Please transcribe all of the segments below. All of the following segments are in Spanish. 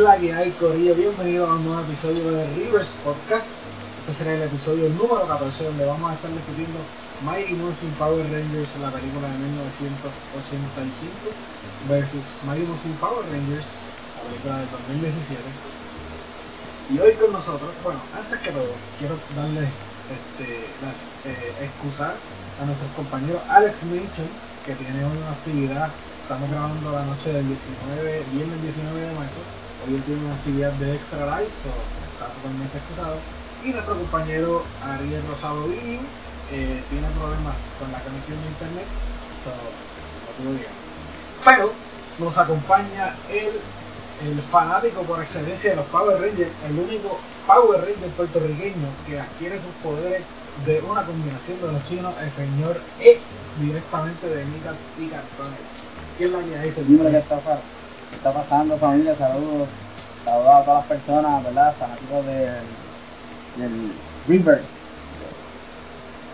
¿Qué es la que hay, Corillo? Bienvenido a un nuevo episodio de Rivers Podcast. Este será el episodio número 14 donde vamos a estar discutiendo Mighty Morphin Power Rangers, la película de 1985, versus Mighty Morphin Power Rangers, la película del 2017. Y hoy con nosotros, bueno, antes que todo, quiero darle este, las eh, excusar a nuestros compañeros Alex Minchon, que tiene una actividad Estamos grabando la noche del 19, viernes 19 de marzo. Hoy él tiene una actividad de extra live, so está totalmente excusado. Y nuestro compañero Ariel Rosado Video eh, tiene problemas con la conexión de internet, so no puedo llegar. Pero nos acompaña el, el fanático por excelencia de los Power Rangers, el único Power Ranger puertorriqueño que adquiere sus poderes de una combinación de los chinos, el señor E, directamente de mitas y cartones. ¿Qué es la que hay, ¿Qué está, está pasando, familia? Saludos. Saludos a todas las personas, ¿verdad? Fanáticos del, del Reverse,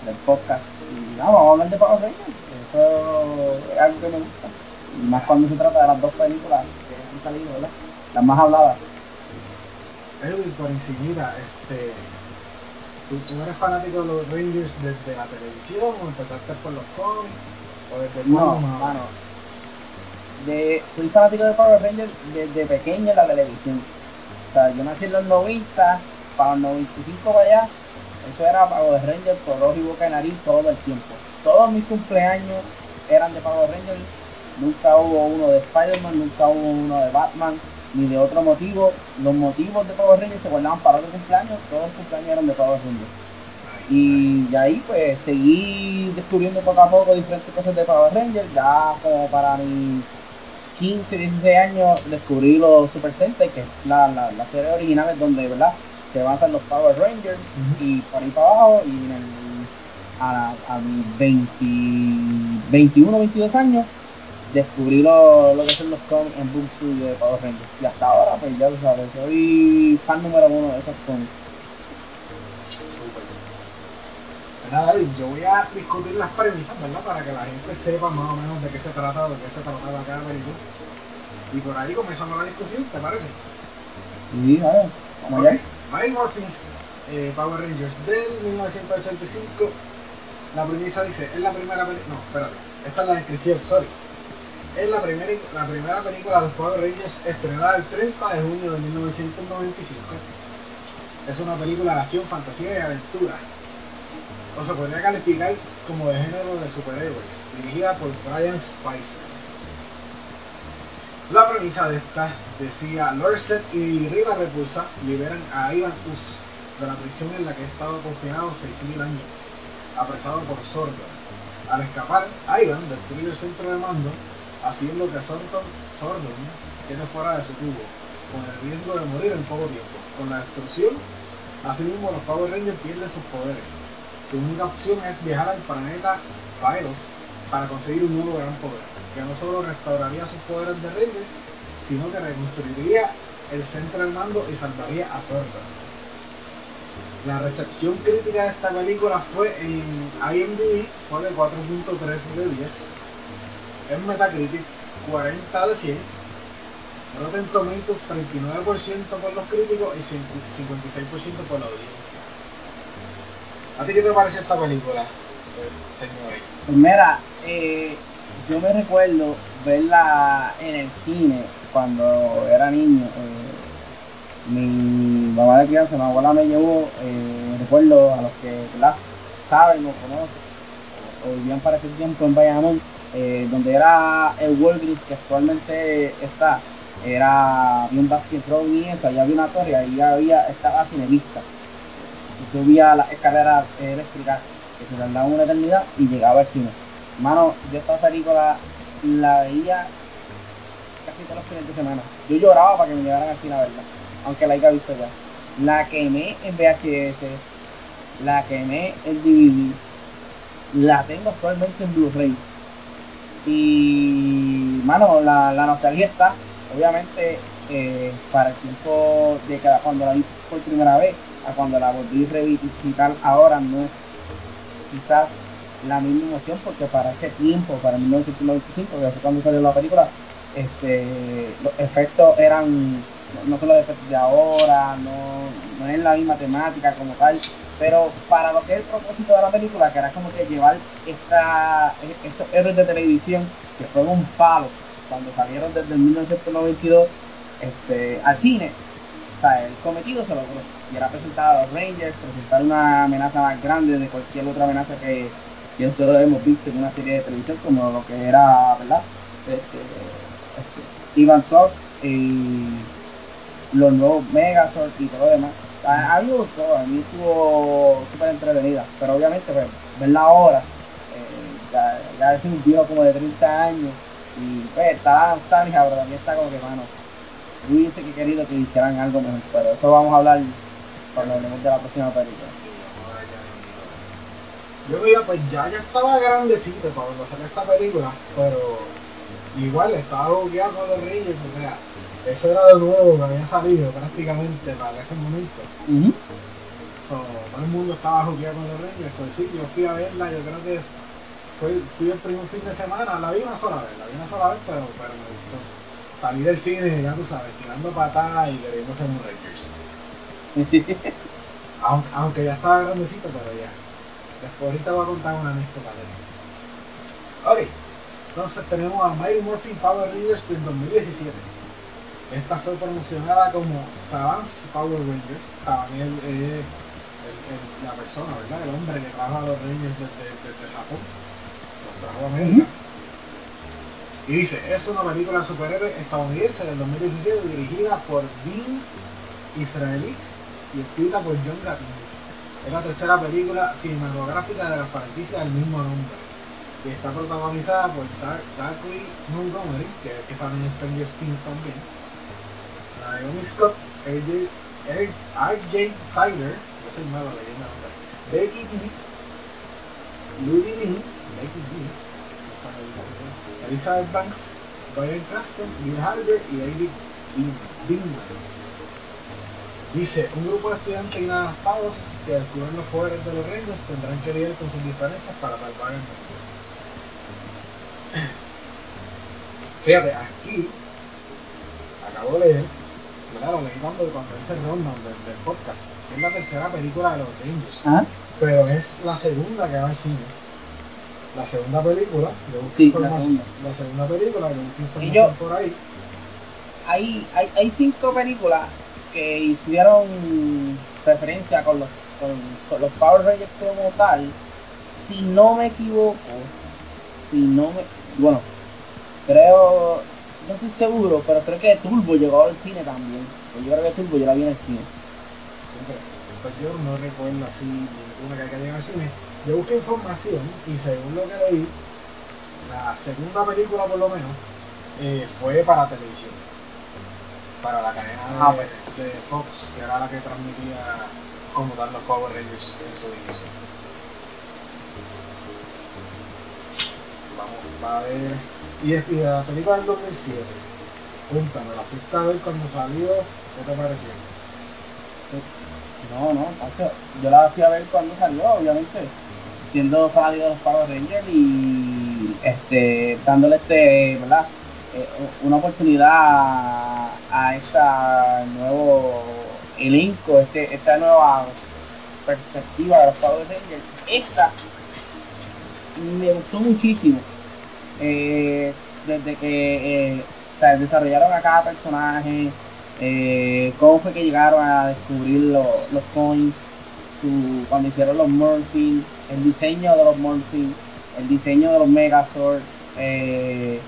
del podcast. Y vamos a hablar de Power Rangers. Eso es algo que me gusta. Y más cuando se trata de las dos películas que han salido, ¿verdad? Las más habladas. Edwin, por encimita, este, ¿tú, ¿tú, eres fanático de los Rangers desde la televisión o empezaste por los cómics? ¿O desde no, más? De, soy fanático de Power Rangers desde pequeño en la televisión. O sea, yo nací en los 90, para los 95 para allá, eso era Power Rangers por ojo y boca de nariz todo el tiempo. Todos mis cumpleaños eran de Power Rangers, nunca hubo uno de Spider-Man, nunca hubo uno de Batman, ni de otro motivo. Los motivos de Power Rangers se guardaban para otro cumpleaños, todos los cumpleaños eran de Power Rangers. Y de ahí pues seguí descubriendo poco a poco diferentes cosas de Power Rangers, ya como para mi 15, 16 años descubrí los Super Sentai, que es la, la, la serie original donde, ¿verdad? Se basan los Power Rangers y por ahí para abajo y en el, a, a mis 20, 21, 22 años descubrí lo, lo que son los cómics en Boom de Power Rangers. Y hasta ahora, pues ya lo sabes, soy fan número uno de esos cómics. Yo voy a discutir las premisas, ¿verdad? Para que la gente sepa más o menos de qué se trata, de qué se trataba cada película. Y por ahí comenzamos la discusión, ¿te parece? Sí, a ver, vamos okay. Mighty Morphins eh, Power Rangers del 1985. La premisa dice, es la primera película... No, espérate, esta es la descripción, sorry. Es la primera, la primera película de los Power Rangers estrenada el 30 de junio de 1995. Es una película de acción, fantasía y aventura o se podría calificar como de género de superhéroes, dirigida por Brian Spicer. La premisa de esta decía, Lorset y Rita Repulsa liberan a Ivan Us de la prisión en la que ha estado confinado 6.000 años, apresado por Sordon. Al escapar, Ivan destruye el centro de mando, haciendo que Sordon, Sordon quede fuera de su tubo, con el riesgo de morir en poco tiempo. Con la destrucción, asimismo los Power Rangers pierden sus poderes, su única opción es viajar al planeta Pylos para conseguir un nuevo gran poder, que no solo restauraría sus poderes de Rangers, sino que reconstruiría el centro del mando y salvaría a Sorda. La recepción crítica de esta película fue en IMDb, pone 4.3 de 10, en Metacritic 40 de 100, Rotten Tomatoes 39% por los críticos y 56% por la audiencia. ¿A ti qué te parece esta película, señores? Pues mira, eh, yo me recuerdo verla en el cine cuando era niño. Eh, mi mamá de crianza, mi abuela me llevó, eh, recuerdo a los que saben o conocen, o vivían para ese tiempo en Bayamón, donde era el Walgreens que actualmente está, era había un basketball y eso, allá había una torre, ahí había, estaba cinemista subía las escaleras eléctricas que se tardaban una eternidad y llegaba al cine. Mano, yo esta película la veía casi todos los fines de semana. Yo lloraba para que me llevaran al cine a verla, aunque la haya visto ya. La quemé en VHS, la quemé en DVD, la tengo actualmente en Blu-ray. Y, mano, la, la nostalgia está, obviamente, eh, para el tiempo de cada cuando la vi por primera vez a cuando la volví a revisitar ahora no es quizás la misma emoción porque para ese tiempo, para 1995, que fue cuando salió la película, este, los efectos eran no son los efectos de ahora, no, no es la misma temática como tal, pero para lo que es el propósito de la película, que era como que llevar esta, estos héroes de televisión, que fueron un palo cuando salieron desde el 1992 este, al cine, o sea, el cometido se logró. Y era presentar a los Rangers, presentar una amenaza más grande de cualquier otra amenaza que, nosotros hemos visto en una serie de televisión, como lo que era, ¿verdad? Este, este, Ivan Soft y los nuevos Megazord y todo lo demás. A, mí me gustó, a mí estuvo súper entretenida, pero obviamente pues, verla ahora, eh, ya, ya, es un viejo como de 30 años y pues está nostálgica, pero también está como que, mano, hubiese que querido que hicieran algo mejor, pero eso vamos a hablar cuando hablemos de la próxima película. Yo mira, pues ya ya estaba grandecito para cuando salió esta película, pero igual estaba jugueando con los Rangers, o sea, eso era lo nuevo que había salido prácticamente para ese momento. todo el mundo estaba jugueando con los Rangers, so, sí, yo fui a verla, yo creo que fue, fui el primer fin de semana, la vi una sola vez, la vi una sola vez, pero, pero me gustó. Salí del cine, ya tú sabes, tirando patadas y queriendo ser un Rangers. aunque, aunque ya estaba grandecito, pero ya. Después ahorita voy a contar una anécdota de eso. Ok, entonces tenemos a Mighty Morphin Power Rangers del 2017. Esta fue promocionada como Savans Power Rangers. Saban es el, la persona, ¿verdad? El hombre que trajo a los Rangers desde, desde Japón. Los trajo a América. Y dice, es una película de superhéroes estadounidense del 2017 dirigida por Dean Israeli y escrita por John Gatimus. Es la tercera película cinematográfica de la franquicia del mismo nombre. Y está protagonizada por Darkly Montgomery, que es que sale en Stranger Things también. Naomi Scott, R.J. Siler, yo soy malo leyendo Becky G, Ludi Lee, Becky G, Elizabeth Banks, Brian Cranston, Bill Harder y David Dingman. Dice, un grupo de estudiantes inadaptados que descubren los poderes de los reinos tendrán que lidiar con sus diferencias para salvar el mundo. Fíjate, aquí acabo de leer, claro, leí cuando, cuando hice el rundown del, del, podcast, es la tercera película de los Rangers, ¿Ah? pero es la segunda que va al cine la segunda película, de busqué información, la, segunda película, de busqué información por ahí. Hay, hay, hay cinco películas que hicieron referencia con los, con, los Power Rangers como tal. Si no me equivoco, si no me. Bueno, creo. No estoy seguro, pero creo que Turbo llegó al cine también. Yo creo que Turbo yo la vi en el cine. Pues yo no recuerdo así ninguna que haya llegado al cine yo busqué información y según lo que leí, la segunda película por lo menos eh, fue para televisión, para la cadena ah, de, Fox, que era la que transmitía como tal los Power Rangers en su inicio. Vamos a ver. Y, y la película del 2007, cuéntame, ¿la fuiste a ver cuando salió? ¿Qué te pareció? No, no, yo la fui a ver cuando salió, obviamente siendo fanático de los Power Rangers y este, dándole este, ¿verdad? Eh, una oportunidad a, este nuevo elenco, este, esta nueva perspectiva de los Power Rangers. Esta me gustó muchísimo. Eh, desde que eh, desarrollaron a cada personaje, cómo fue que llegaron a descubrir los coins, cuando hicieron los Murphy, el diseño de los Morphin, el diseño de los Megazord, eh,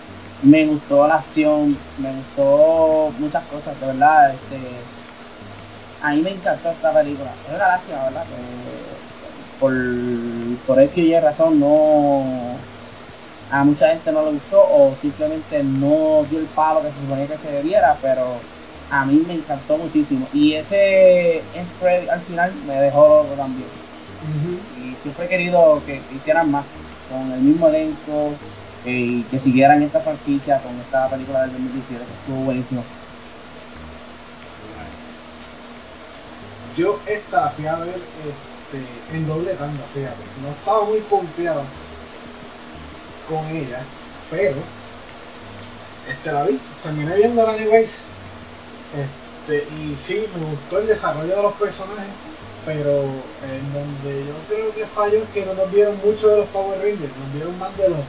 me gustó la acción, me gustó muchas cosas, de verdad, este, a mí me encantó esta película. Es una lástima, ¿verdad? por, por X y razón no a mucha gente no le gustó o simplemente no dio el palo que se suponía que se debiera, pero a mí me encantó muchísimo. Y ese spread al final me dejó loco también. Y siempre he querido que, hicieran más con el mismo elenco eh, y que siguieran esta franquicia con esta película del 2017 que estuvo buenísimo. Yo esta la fui a ver este, en doble tanda, fíjate. No estaba muy confiado con ella, pero este la vi, terminé viendo la Anyways. Este, y sí, me gustó el desarrollo de los personajes, pero en donde yo creo que falló es que no nos dieron mucho de los Power Rangers, nos dieron más de los,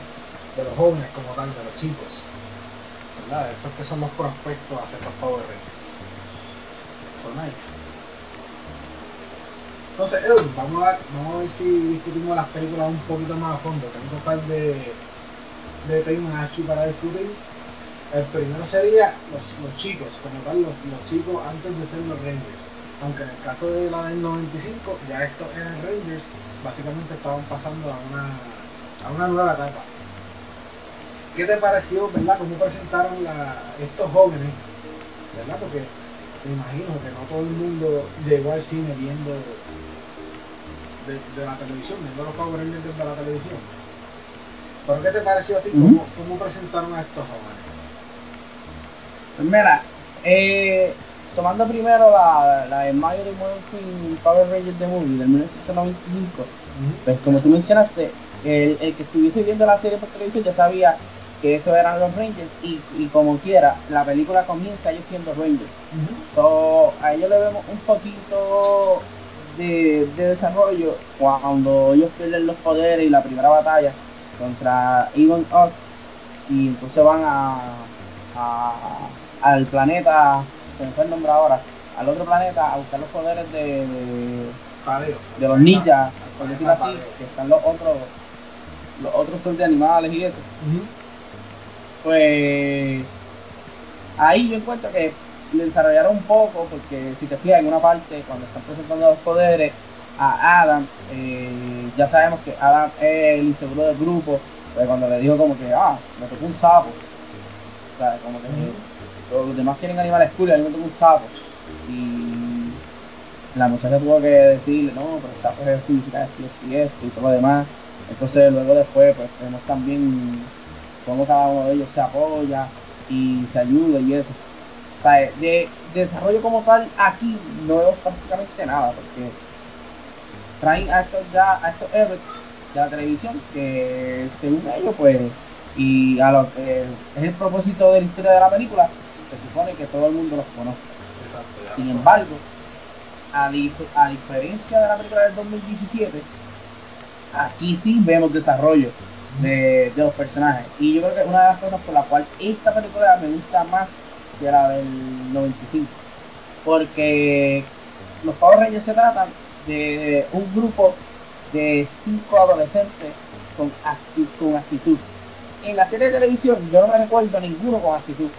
de los jóvenes como tal, de los chicos. ¿Verdad? Estos que son los prospectos a ser los Power Rangers. Son nice. Entonces, vamos a, vamos a ver si discutimos las películas un poquito más a fondo. Tengo un par de, de temas aquí para discutir. El primero sería los, los chicos, como tal, los, los, chicos antes de ser los Rangers. Aunque en el caso de la del 95, ya estos eran Rangers, básicamente estaban pasando a una, a una nueva etapa. ¿Qué te pareció, verdad? ¿Cómo presentaron la, estos jóvenes? ¿Verdad? Porque me imagino que no todo el mundo llegó al cine viendo de, de la televisión, viendo los Power Rangers desde la televisión. ¿Pero qué te pareció a ti? ¿Cómo, ¿Cómo presentaron a estos jóvenes? Pues mira, eh, tomando primero la, la de Mighty Morphin Power Rangers The Movie del 1995, pues como tú mencionaste, el, el que estuviese viendo la serie por televisión ya sabía que esos eran los Rangers y, y como quiera, la película comienza ellos siendo Rangers. So, a ellos le vemos un poquito de, de desarrollo cuando ellos pierden los poderes y la primera batalla contra Even Us y entonces van a, a- al planeta, se me fue el nombre ahora, al otro planeta a buscar los poderes de, de, Padeos. de los ninjas, por Planeta decirlo así, que están los otros los otros son de animales y eso Ujú. pues ahí yo encuentro que le desarrollaron un poco, porque si te fijas en una parte, cuando están presentando los poderes a Adam, eh, ya sabemos que Adam es el inseguro del grupo, pues cuando le dijo como que, ah, me tocó un sapo, o sea, como que los demás tienen animales cool a mí me tocó un sapo, y la muchacha tuvo que decirle, no, pero el sapo es significa esto y esto y esto y todo lo demás, entonces luego después pues vemos también cómo cada uno de ellos se apoya y se ayuda y eso. O sea, de, de desarrollo como tal, aquí no vemos prácticamente nada, porque traen a estos ya, a estos héroes de la televisión, que según ellos, pues, y a lo que es el propósito de la historia de la película, se supone que todo el mundo los conoce. Exacto. ya Sin embargo, a, di- a diferencia de la película del 2017, aquí sí vemos desarrollo de, de los personajes. Y yo creo que una de las cosas por la cual esta película me gusta más que la del 95. Porque los Power Rangers se tratan de un grupo de cinco adolescentes con, acti- con actitud. En la serie de televisión yo no me recuerdo a ninguno con actitud.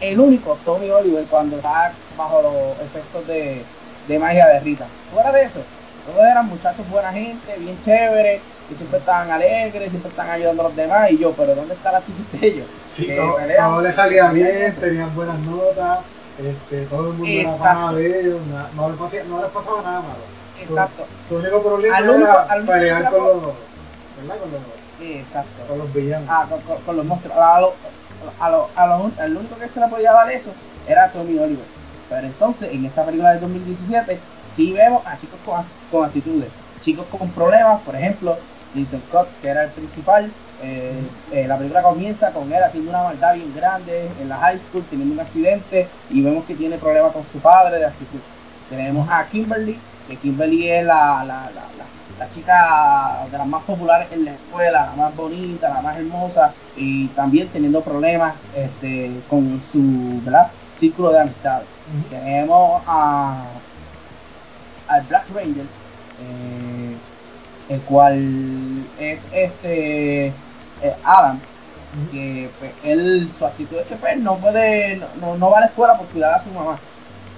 El único, Tommy Oliver, cuando está bajo los efectos de, de magia de Rita. Fuera de eso, todos eran muchachos buena gente, bien chéveres, que siempre estaban alegres, siempre estaban ayudando a los demás. Y yo, pero ¿dónde está la actitud de ellos? Sí, Que todo, todo le salía bien, tenían buenas notas, este, todo el mundo era pana de ellos, no, les pasaba, no les pasaba nada malo. Su- Exacto. Su, único problema Al único- era al único pelear con los, ¿verdad? Con los, Exacto. con los villanos. Ah, con, con- con los monstruos. Lo, a lo, a lo, al único que se le podía dar eso era Tommy Oliver. Pero entonces, en esta película del 2017, sí vemos a chicos con, con actitudes. Chicos con problemas, por ejemplo, Vincent Scott, que era el principal. eh, eh, la película comienza con él haciendo una maldad bien grande en la high school, teniendo un accidente y vemos que tiene problemas con su padre de actitud. Tenemos a Kimberly, que Kimberly es la, la, la, la, la chica de las más populares en la escuela, la más bonita, la más hermosa, y también teniendo problemas este, con su ¿verdad? círculo de amistades. Ujú. Tenemos a al Black Ranger, eh, el cual es este eh, Adam, que pues, él, su actitud es que pues, no puede, no, no, no va a la escuela por cuidar a su mamá.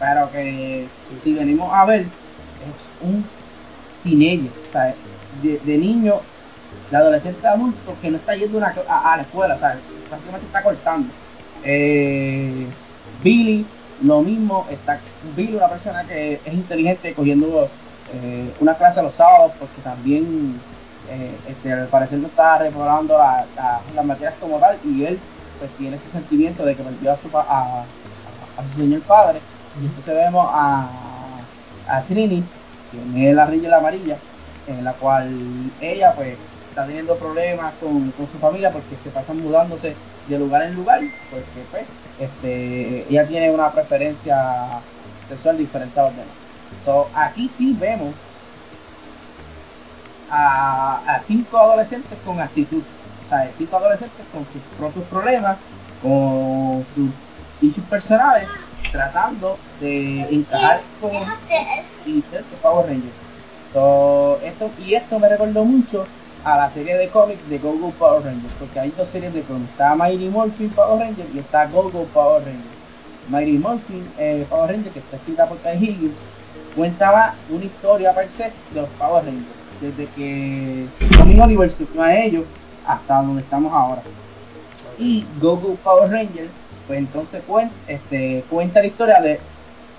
Pero que si venimos a ver, es un teenager, o sea, de, de niño, de adolescente adulto que no está yendo una- a, a la escuela, sea, prácticamente está cortando. Eh, Billy, lo mismo, está Billy, una persona que es inteligente cogiendo eh, una clase los sábados porque también eh, este, al parecer no está reprobando la- la- las materias como tal y él pues tiene ese sentimiento de que perdió a su, a, a- su señor padre y entonces vemos a Trini que es la amarilla en la cual ella pues está teniendo problemas con, con su familia porque se pasan mudándose de lugar en lugar porque pues este ella tiene una preferencia sexual diferente a los demás. So, aquí sí vemos a, cinco adolescentes con actitud, o sea, cinco adolescentes con sus propios problemas, con sus issues personales, tratando de encajar con y ser Power Rangers. So, esto, y esto me recordó mucho a la serie de cómics de Go Go Power Rangers, porque hay dos series de cómics, está Mighty Morphin Power Rangers y está Go Go Power Rangers. Mighty Morphin eh, Power Rangers, que está escrita por Kai Higgins, cuentaba una historia per se de los Power Rangers, desde que Tommy Oliver se a ellos hasta donde estamos ahora. Y Go Go Power Rangers, pues entonces cuenta, este, cuenta la historia de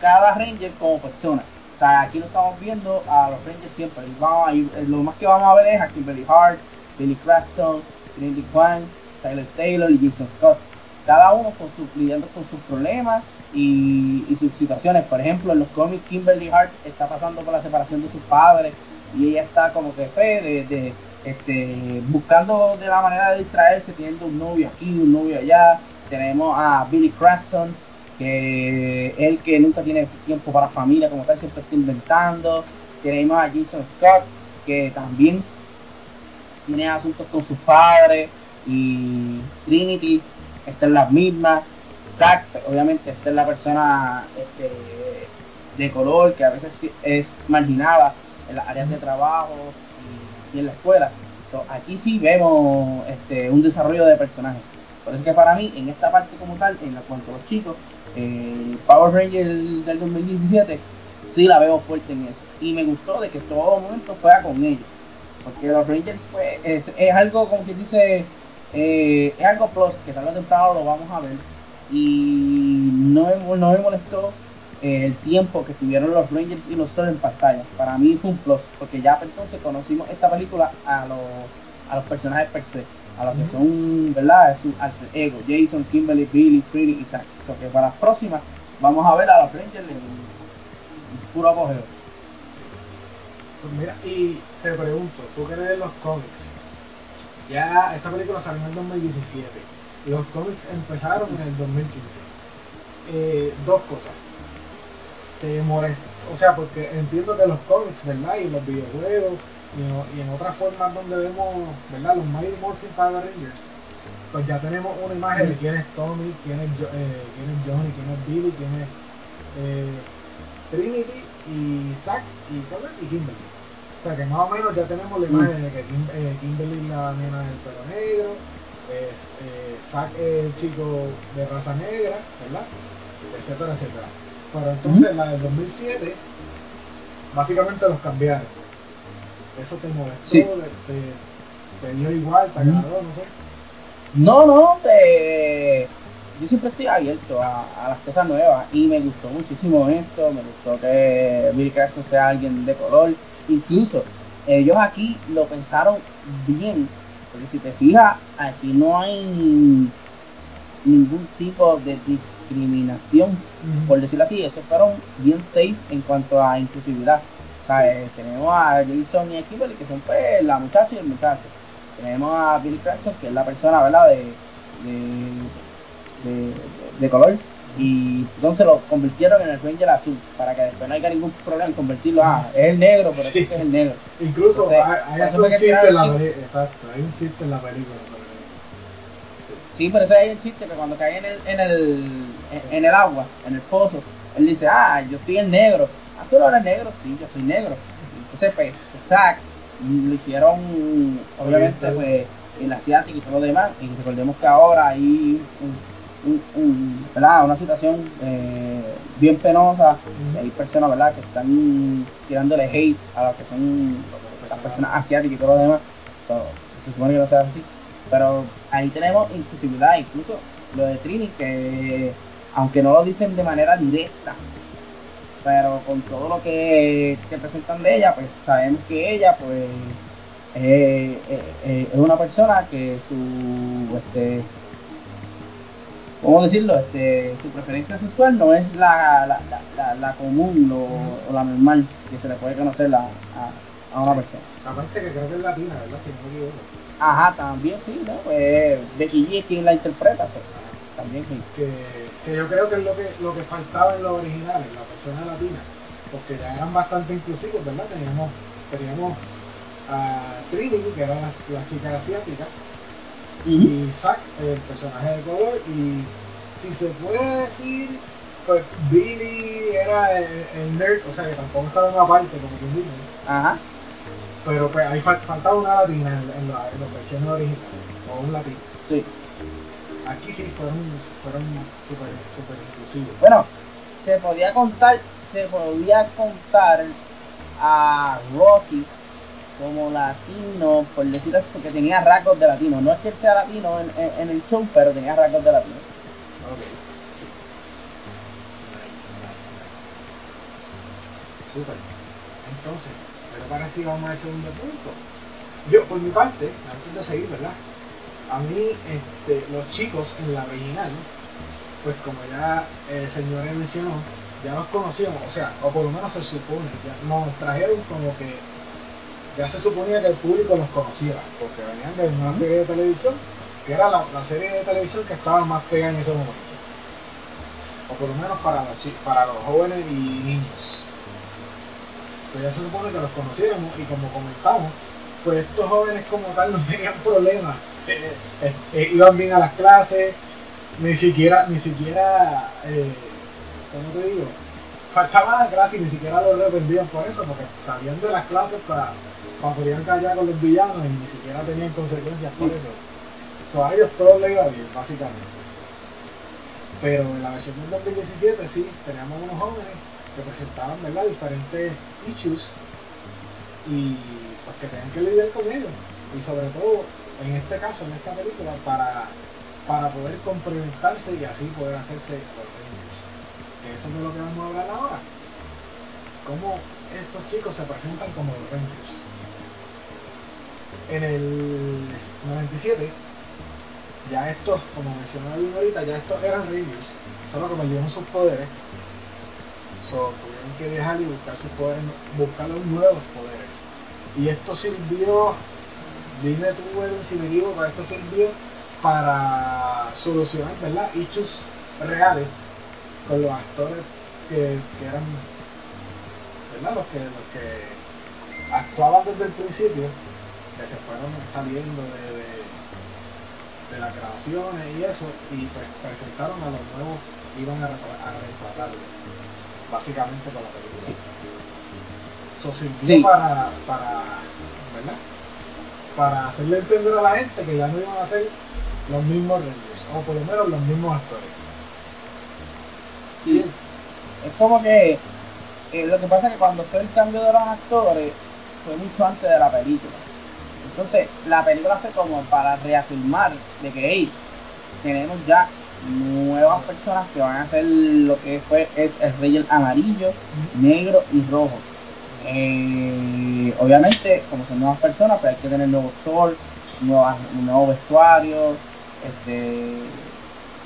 cada Ranger como persona aquí no estamos viendo a los Rangers siempre. lo más que vamos a ver es a Kimberly Hart, Billy Cranston, Trinity Kwan, Tyler Taylor y Jason Scott. Cada uno con su, lidiando con sus problemas y, sus situaciones. Por ejemplo, en los cómics Kimberly Hart está pasando por la separación de sus padres y ella está como que fe de, este, buscando de la manera de distraerse, teniendo un novio aquí, un novio allá. Tenemos a Billy Cranston que él que nunca tiene tiempo para familia como tal, siempre está inventando. Tenemos a Jason Scott, que también tiene asuntos con sus padres. Y Trinity está en las mismas. Zack, obviamente, está en la persona este, de color que a veces es marginada en las áreas de trabajo y, en la escuela. aquí sí vemos este, un desarrollo de personajes. Por eso que para mí, en esta parte como tal, en cuanto a los chicos, eh, Power Ranger del 2017 sí la veo fuerte en eso. Y me gustó de que todo momento fuera con ellos. Porque los Rangers pues, es, algo, como que dice, eh, es algo plus, que tarde o temprano lo vamos a ver. Y no me, no me molestó eh, el tiempo que tuvieron los Rangers y los Sol en pantalla. Para mí fue un plus, porque ya entonces conocimos esta película a los, a los personajes per se a los que son, ¿verdad? Su alter ego, Jason, Kimberly, Billy, Pretty y Zack. Que para las próximas vamos a ver a los Rangers en, puro apogeo. Pues mira, y te pregunto, tú que lees los cómics, ya esta película salió en el 2017, los cómics empezaron en el 2015. Eh, dos cosas. Te molesta, o sea, porque entiendo que los cómics, ¿verdad? Y los videojuegos y, en otras formas donde vemos, ¿verdad? Los Mighty Morphin Power Rangers, pues ya tenemos una imagen de quién es Tommy, quién es, eh, quién es Johnny, quién es Billy, quién es eh, Trinity y Zack y, y Kimberly. O sea que más o menos ya tenemos la imagen de que eh, Kimberly es la nena del pelo negro, es, Zack es el chico de raza negra, ¿verdad? Etcétera, etcétera. Pero entonces la del 2007, básicamente los cambiaron ¿Eso te molestó? Te, dio igual? ¿Te agradó? No sé. No, no, eh, yo siempre estoy abierto a, las cosas nuevas y me gustó muchísimo esto, me gustó que Billy Cranston sea alguien de color, incluso ellos aquí lo pensaron bien, porque si te fijas, aquí no hay ningún tipo de discriminación, por decirlo así, eso fueron bien safe en cuanto a inclusividad. Eh, tenemos a Jason y a Kimberly, que son pues, la muchacha y el muchacho. Tenemos a Billy Cranston, que es la persona, ¿verdad?, de, de, de, color. Y entonces lo convirtieron en el Ranger azul, para que después no haya ningún problema en convertirlo. Ah, es el negro, pero sí. es que es el negro. Incluso hay, hay un chiste en la película. Exacto, hay un chiste en la película Sí, pero ese hay un chiste que cuando cae en el, en el, en el agua, en el pozo, él dice, ah, yo estoy en negro tú no eres negro, sí, yo soy negro. Entonces, pues, Zack lo hicieron, obviamente, pues, el asiático y todo lo demás. Y recordemos que ahora hay un, una situación eh, bien penosa. Hay personas ¿verdad? que están tirándole hate a las que son las personas asiáticas y todo lo demás. se supone que no sea así. Pero ahí tenemos inclusividad, incluso lo de Trini, que aunque no lo dicen de manera directa, pero con todo lo que, presentan de ella, pues sabemos que ella, pues, es una persona que su, este, ¿cómo decirlo? Este, su preferencia sexual no es la, la, la, la común o la normal que se le puede conocer a, a, una persona. Aparte que creo que es latina, ¿verdad? Si no me equivoco. Ajá, también sí, ¿no? Pues Becky G es quien la interpreta, también sí. que, que yo creo que es lo que, lo que faltaba en los originales, la persona latina, porque ya eran bastante inclusivos, ¿verdad? Teníamos, teníamos a Trinity, que era la, la chica asiática, y Zack, el personaje de color, y si se puede decir, pues Billy era el, el nerd, o sea que tampoco estaba en una parte, como quien dice, Ajá. pero pues ahí fal- faltaba una latina en, en, la, en las versiones originales, o un latino. Sí. Aquí sí fueron fueron súper super inclusivos. Bueno, se podía contar, se podía contar a Rocky como latino, por decirlo así, porque tenía rasgos de latino. No es que él sea latino en, en- en el show, pero tenía rasgos de latino. Ok. Nice, nice, nice. Súper. Entonces, pero para si vamos al segundo punto. Yo, por mi parte, antes de seguir, ¿verdad? A mí, este, los chicos en la original, pues como ya el señor mencionó, ya los conocíamos, o sea, o por lo menos se supone, ya nos trajeron como que ya se suponía que el público los conociera, porque venían de una serie de televisión, que era la, la serie de televisión que estaba más pegada en ese momento. O por lo menos para los, para los jóvenes y niños. Entonces ya se supone que los conociéramos y como comentamos, pues estos jóvenes como tal no tenían problemas. Eh, eh, iban bien a las clases, ni siquiera, ni siquiera, eh, ¿cómo te digo? Faltaban a clase y ni siquiera los reprendían por eso, porque salían de las clases para, para pelear callar con los villanos y ni siquiera tenían consecuencias por eso. So, a ellos todo le iba bien, básicamente. Pero en la versión del 2017 sí, teníamos unos jóvenes que presentaban ¿verdad? diferentes issues y pues que tenían que lidiar con ellos. Y sobre todo, en este caso, en esta película, para, para poder complementarse y así poder hacerse los Rangers. Que eso es de lo que vamos a hablar ahora. Cómo estos chicos se presentan como los Rangers. En el 97 ya estos, como mencionó ahorita, ya estos eran Rangers, solo que perdieron sus poderes. So, tuvieron que dejar y buscar sus poderes, buscar los nuevos poderes. Y esto sirvió, dime tú, Edwin, si me equivoco, esto sirvió para solucionar, ¿verdad? Issues reales con los actores que, que eran, ¿verdad? Los que, los que actuaban desde el principio, que se fueron saliendo de- de de las grabaciones y eso, y pues presentaron a los nuevos que iban a, a reemplazarlos, básicamente con la película. Eso sirvió Sí. para, para, ¿verdad? Para hacerle entender a la gente que ya no iban a ser los mismos Rangers, o por lo menos los mismos actores. Sí. Es como que eh, lo que pasa es que cuando fue el cambio de los actores fue mucho antes de la película. Entonces la película fue como para reafirmar de que hey, tenemos ya nuevas personas que van a hacer lo que fue es el Ranger amarillo, negro y rojo. Eh, obviamente, como son nuevas personas, pues hay que tener nuevos shorts, nuevas, un nuevo vestuario, este,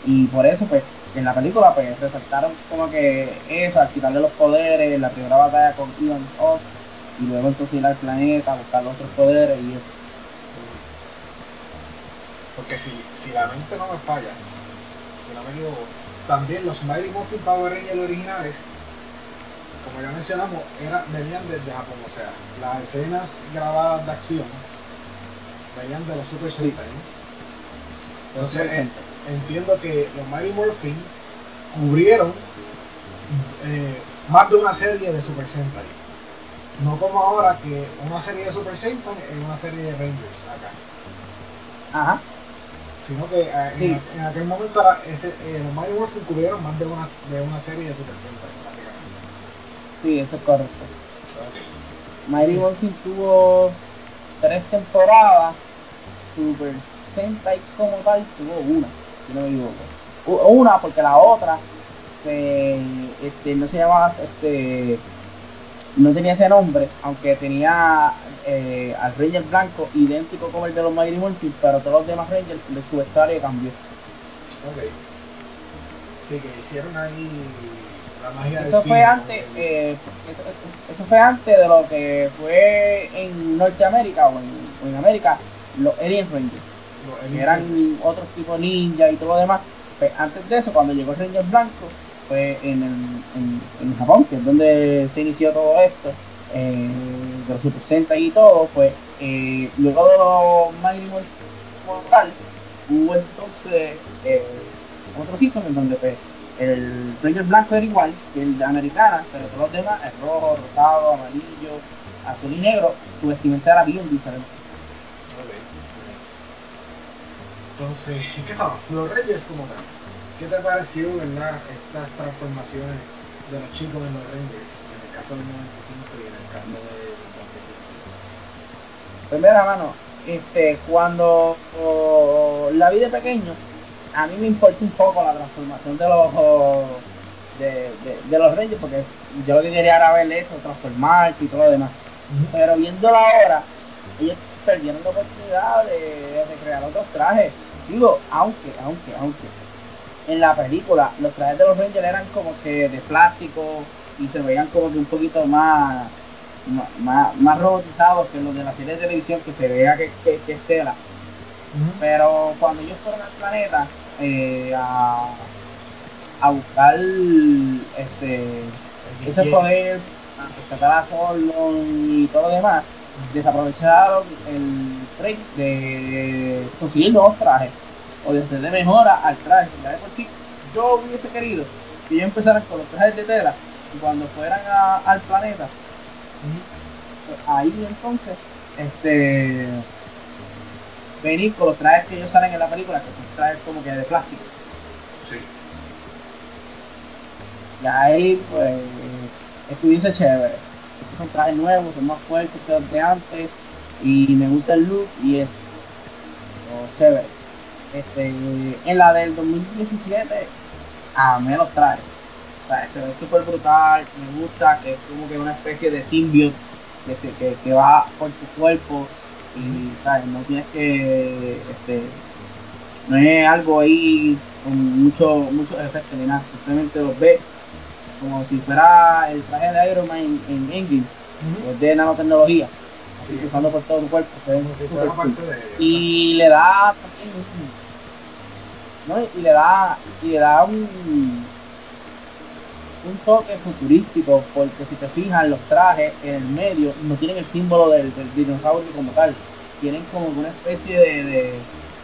y por eso, pues, en la película, pues, resaltaron como que eso, al quitarle los poderes, la primera batalla con Ivan Oz, y luego entonces ir al planeta, buscar los otros poderes y eso. Porque si, si la mente no me falla, que no me equivoco, también los Mighty Morphin Power Rangers originales, como ya mencionamos, era, venían desde Japón, o sea, las escenas grabadas de acción venían de los Super Sí. Sentai. Entonces eh, entiendo que los Mighty Morphin cubrieron eh, más de una serie de Super Sentai. No como ahora que una serie de Super Sentai en una serie de Rangers acá Ajá, sino que eh, Sí. en, en aquel momento era ese, eh, los Mighty Morphin cubrieron más de una, de una serie de Super Sentai. Sí, eso es correcto. Mighty Morphin tuvo tres temporadas, Super Sentai como tal tuvo una, si no me equivoco. Una porque la otra se, este, no se llamaba, este, no tenía ese nombre, aunque tenía eh, al Ranger blanco idéntico como el de los Mighty Morphin, pero todos los demás Rangers de su vestuario cambió. Ok. Sí, que hicieron ahí la magia del Eso fue antes, eh, eso, fue antes de lo que fue en Norteamérica o en, o en América, los Alien Rangers. Los que eran Rangers. otros tipos ninja y todo lo demás, pues, antes de eso, cuando llegó el Ranger Blanco, fue en, el, en, Japón, que es donde se inició todo esto, eh, de los Super Sentai y todo, pues eh, luego de los Mighty Mortal, hubo entonces otro season en donde pues, el Ranger Blanco era igual que el de Americana, pero todos los demás es rojo, rosado, amarillo, azul y negro, su vestimenta era bien diferente. Entonces, ¿qué estaba? Los Rangers como tal. ¿Qué te ha parecido, verdad, estas transformaciones de los chicos en los Rangers? En el caso del 95 y en el caso del 2017. Primera mano, este, cuando la vi de pequeño, a mí me importa un poco la transformación de los de, de, los Rangers, porque yo lo que quería era ver eso, transformarse y todo lo demás. Pero viéndolo ahora, ellos perdieron la oportunidad de, de crear otros trajes Digo, aunque, aunque, aunque. En la película, los trajes de los Rangers eran como que de plástico y se veían como que un poquito más más, más robotizados que los de la serie de televisión que se vea que, que, es tela. Pero cuando ellos fueron al planeta eh, a, a buscar este ese poder, a rescatar a Solon y todo lo demás, desaprovecharon el break de conseguir nuevos trajes o de hacerle mejora al traje. yo hubiese querido que ellos empezaran con los trajes de tela y cuando fueran al planeta, pues ahí entonces, este venir con los trajes que ellos salen en la película, que son trajes como que de plástico. Sí. Y ahí, pues, estuviese chévere son trajes nuevos, son más fuertes que los de antes y me gusta el look y es oh, chévere. Este, en la del 2017 a menos trajes. O sea, se ve súper brutal, me gusta que es como que una especie de symbiote que, se, que, que va por tu cuerpo y ¿sabes? no tienes que este, no es algo ahí con mucho, muchos efectos ni nada, simplemente los ves como si fuera el traje de Iron Man en, en Endgame, pues de nanotecnología, sí, usando por todo tu cuerpo, se ve super cool. Y le da también ¿no? y le da y le da un un toque futurístico porque si te fijas los trajes en el medio no tienen el símbolo del, dinosaurio como tal tienen como una especie de,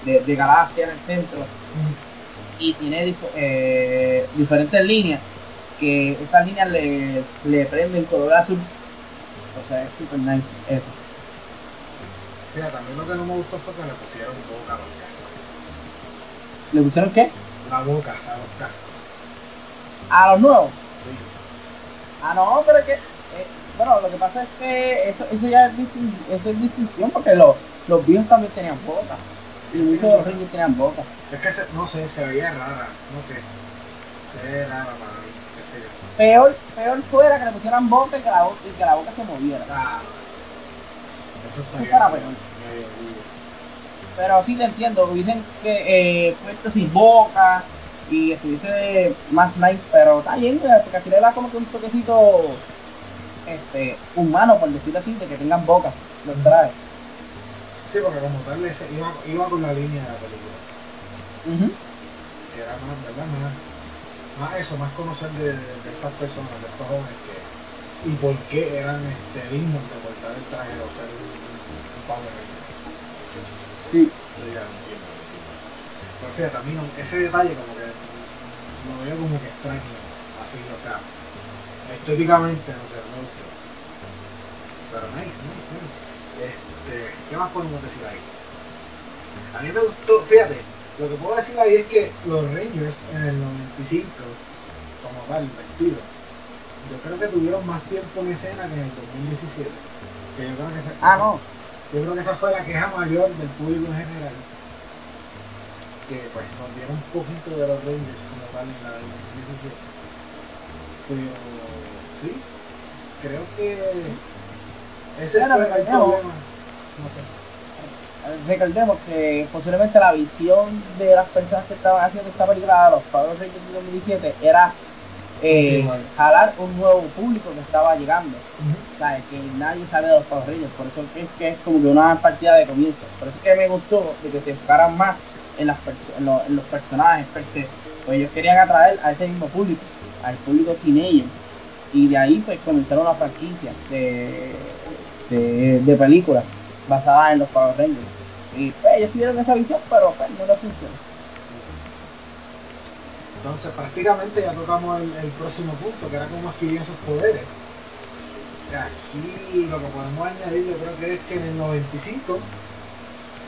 de, de, galaxia en el centro y tiene eh, diferentes líneas que esas líneas le, le prenden color azul. O sea, es super nice eso. Fíjate, también lo que no me gustó fue que le pusieron boca a los ¿Le pusieron qué? La boca a los cascos. ¿A los nuevos? Sí. Ah, no, pero es que. Eh, bueno, lo que pasa es que eso, eso ya es, eso es distinción porque los, los viejos también tenían boca. Y muchos de los reyes tenían boca. Es que, se, no sé, se veía rara, no sé. Se veía rara para mí. Peor, peor fuera que le pusieran boca y que la, y que la boca se moviera. Ah, eso está bien. Pero sí te entiendo, dicen que eh, puesto sin boca y estuviese más nice, pero está bien, porque así le da como que un toquecito este, humano, por decirlo así, de que tengan boca, los trae. Sí, porque como tal iba, iba con la línea de la película. Uh Que era más, ¿verdad? Más más eso, más conocer de, estas personas, de estos jóvenes que y por qué eran este, dignos de portar el traje o ser un, un Power. Sí. Ya entiendo, Pero fíjate, a mí no, ese detalle como que lo veo como que extraño, así, o sea, estéticamente, no sé, no me gustó. Pero nice, nice, nice. Este, ¿qué más podemos decir ahí? A mí me gustó, fíjate, lo que puedo decir ahí es que los Rangers en el 95, como tal, vestido, yo creo que tuvieron más tiempo en escena que en el 2017. Que yo creo que esa, ah, no. Yo creo que esa fue la queja mayor del público en general. Que pues nos dieron un poquito de los Rangers como tal en la del 2017. Pero sí, creo que ese el problema. No sé recordemos que posiblemente la visión de las personas que estaban haciendo esta película, los Power Rangers de 2017, era eh, jalar un nuevo público que estaba llegando. O sea, que nadie sabe de los Power Rangers, por eso es que es como que una partida de comienzo. Por eso es que me gustó de que se enfocaran más en, las en, los personajes per se. Pues ellos querían atraer a ese mismo público, al público teenager. Y de ahí pues comenzaron una franquicia de, de, películas basadas en los Power Rangers. Y pues ellos tuvieron esa visión, pero pues no les funcionó. Entonces prácticamente ya tocamos el, próximo punto, que era cómo adquirir esos poderes. Aquí lo que podemos añadir yo creo que es que en el 95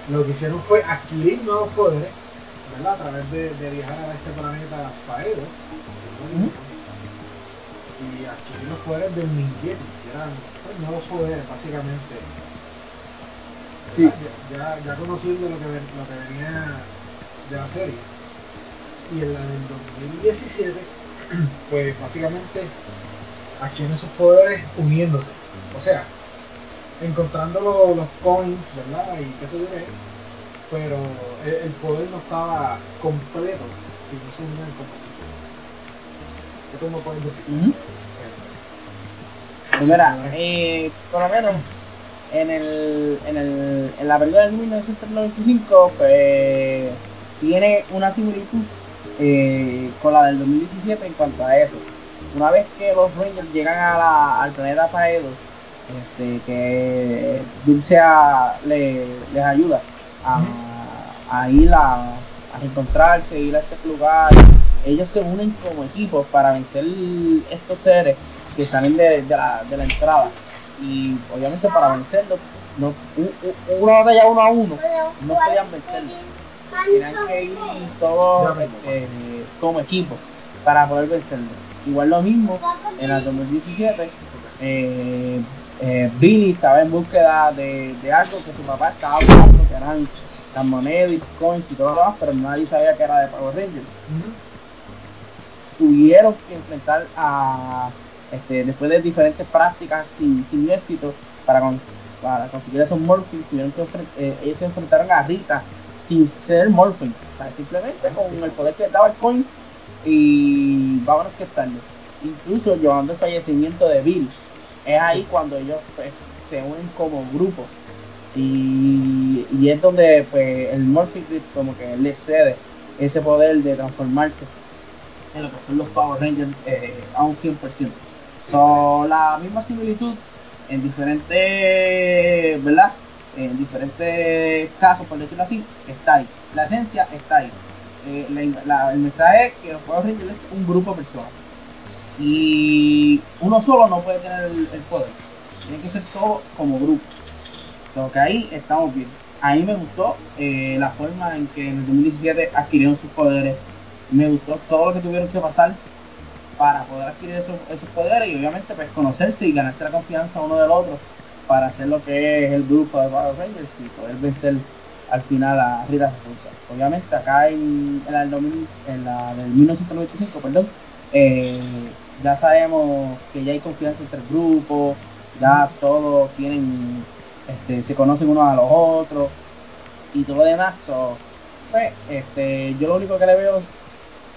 lo que hicieron fue adquirir nuevos poderes, ¿verdad? A través de, de viajar a este planeta Faedos y adquirir los poderes del Ninjeti, que eran pues, nuevos poderes básicamente. Sí. Ya, ya, conociendo lo que, lo que venía de la serie. Y en la del 2017, pues básicamente adquieren esos poderes uniéndose. O sea, encontrando los, los coins, ¿verdad? Y qué sé yo qué. Pero el, el, poder no estaba completo si no se unían como equipo. ¿Qué tú me puedes decir? Pues mira, eh, por lo menos en, el, en, el, en la película del 1995 pues, tiene una similitud eh, con la del 2017 en cuanto a eso. Una vez que los Rangers llegan a la, al planeta Faedos, este, que Dulcea le, les ayuda a, a ir a, a reencontrarse, ir a este lugar, ellos se unen como equipo para vencer estos seres que salen de, de, la, de la entrada. Y obviamente para vencerlos, no, una batalla uno a uno, no podían vencerlos. Tenían que ir todos este, como equipo para poder vencerlos. Igual lo mismo en el 2017, eh, eh, Billy estaba en búsqueda de, de, algo que su papá estaba buscando, que eran las monedas y coins y todo lo demás, pero nadie sabía que era de Power Rangers. Uh -huh. Tuvieron que enfrentar a, este, después de diferentes prácticas sin, sin éxito, para, con, para conseguir esos Morphing, tuvieron que eh, ellos se enfrentaron a Rita sin ser Morphing, o sea, simplemente con sí. el poder que daba el coins y vámonos que tarde. Incluso llevando el fallecimiento de Bill. Es ahí sí. cuando ellos pues, se unen como grupo. Y, y, es donde pues el Morphin Grip como que les cede ese poder de transformarse en lo que son los Power Rangers eh, a un 100%. Sí. So, la misma similitud en diferentes, ¿verdad? En diferentes casos, por decirlo así, está ahí. La esencia está ahí. Eh, la, la, el mensaje es que los Power Rangers es un grupo de personas. Y uno solo no puede tener el, el poder. Tiene que ser todo como grupo. So, que ahí estamos bien. A mí me gustó eh, la forma en que en el 2017 adquirieron sus poderes. Me gustó todo lo que tuvieron que pasar para poder adquirir esos, esos poderes y obviamente pues conocerse y ganarse la confianza uno del otro para hacer lo que es el grupo de Power Rangers y poder vencer al final a Rita Repulsa. Obviamente acá en, en, 2000, en la del 1995, perdón, eh, ya sabemos que ya hay confianza entre el grupo, ya todos tienen, este, se conocen unos a los otros y todo lo demás. So, pues, este, yo lo único que le veo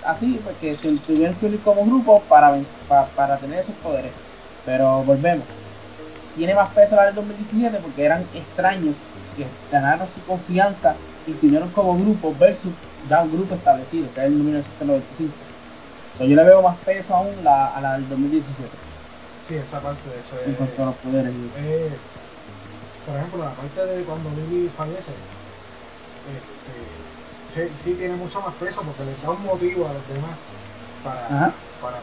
así, pues que se tuvieron que unir como grupo para, para, para tener esos poderes. Pero volvemos. Tiene más peso la del 2017 porque eran extraños que ganaron su confianza y se unieron como grupo versus ya un grupo establecido, que es el 1995. Yo le veo más peso aún la, a la del 2017. Sí, esa parte de hecho en cuanto a los poderes. Eh, por ejemplo, la parte de cuando Billy fallece, este, sí, sí, tiene mucho más peso porque le da un motivo a los demás para, Ajá. para,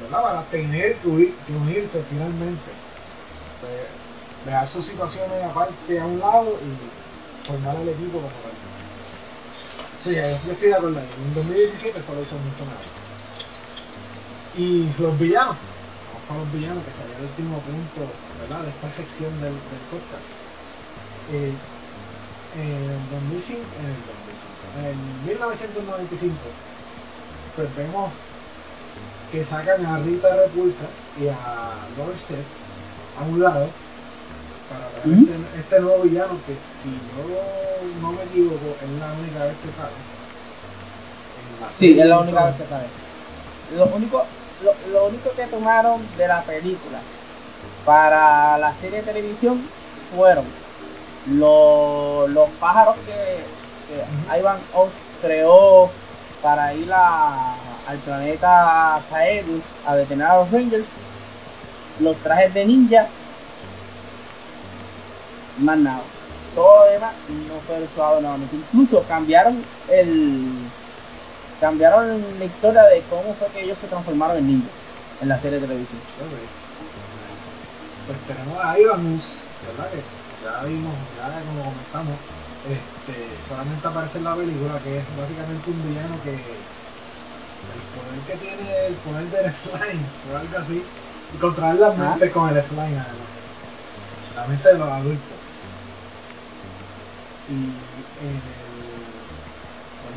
¿verdad? para tener que, huir, que unirse finalmente. Pues, dejar sus situaciones aparte a un lado y formar el equipo como tal. Sí, yo estoy de acuerdo. En 2017 solo hizo mucho mejor. Y los villanos, vamos con los villanos, que sería el último punto ¿verdad? de esta sección del, del podcast. Eh, en el 2005, en el 2005, en 1995, pues vemos que sacan a Rita Repulsa y a Dorset a un lado para traer ¿Mm? este, este, nuevo villano que si yo no me equivoco es la única vez que sale. sí, es la única vez que sale. Lo único, lo, lo, único que tomaron de la película para la serie de televisión fueron los, los pájaros que, que Ivan Oz creó para ir al planeta Kaedus a detener a los Rangers, los trajes de ninja, más nada. Todo lo demás no fue usado nuevamente. Incluso cambiaron el cambiaron la historia de cómo fue que ellos se transformaron en ninjas en la serie de televisión. Pues tenemos a Ivanus, ¿verdad? Que ya vimos, ya como comentamos, este, solamente aparece en la película, que es básicamente un villano que el poder que tiene, el poder del slime, o algo así, y controlar las mentes con el slime además. La mente de los adultos. Y en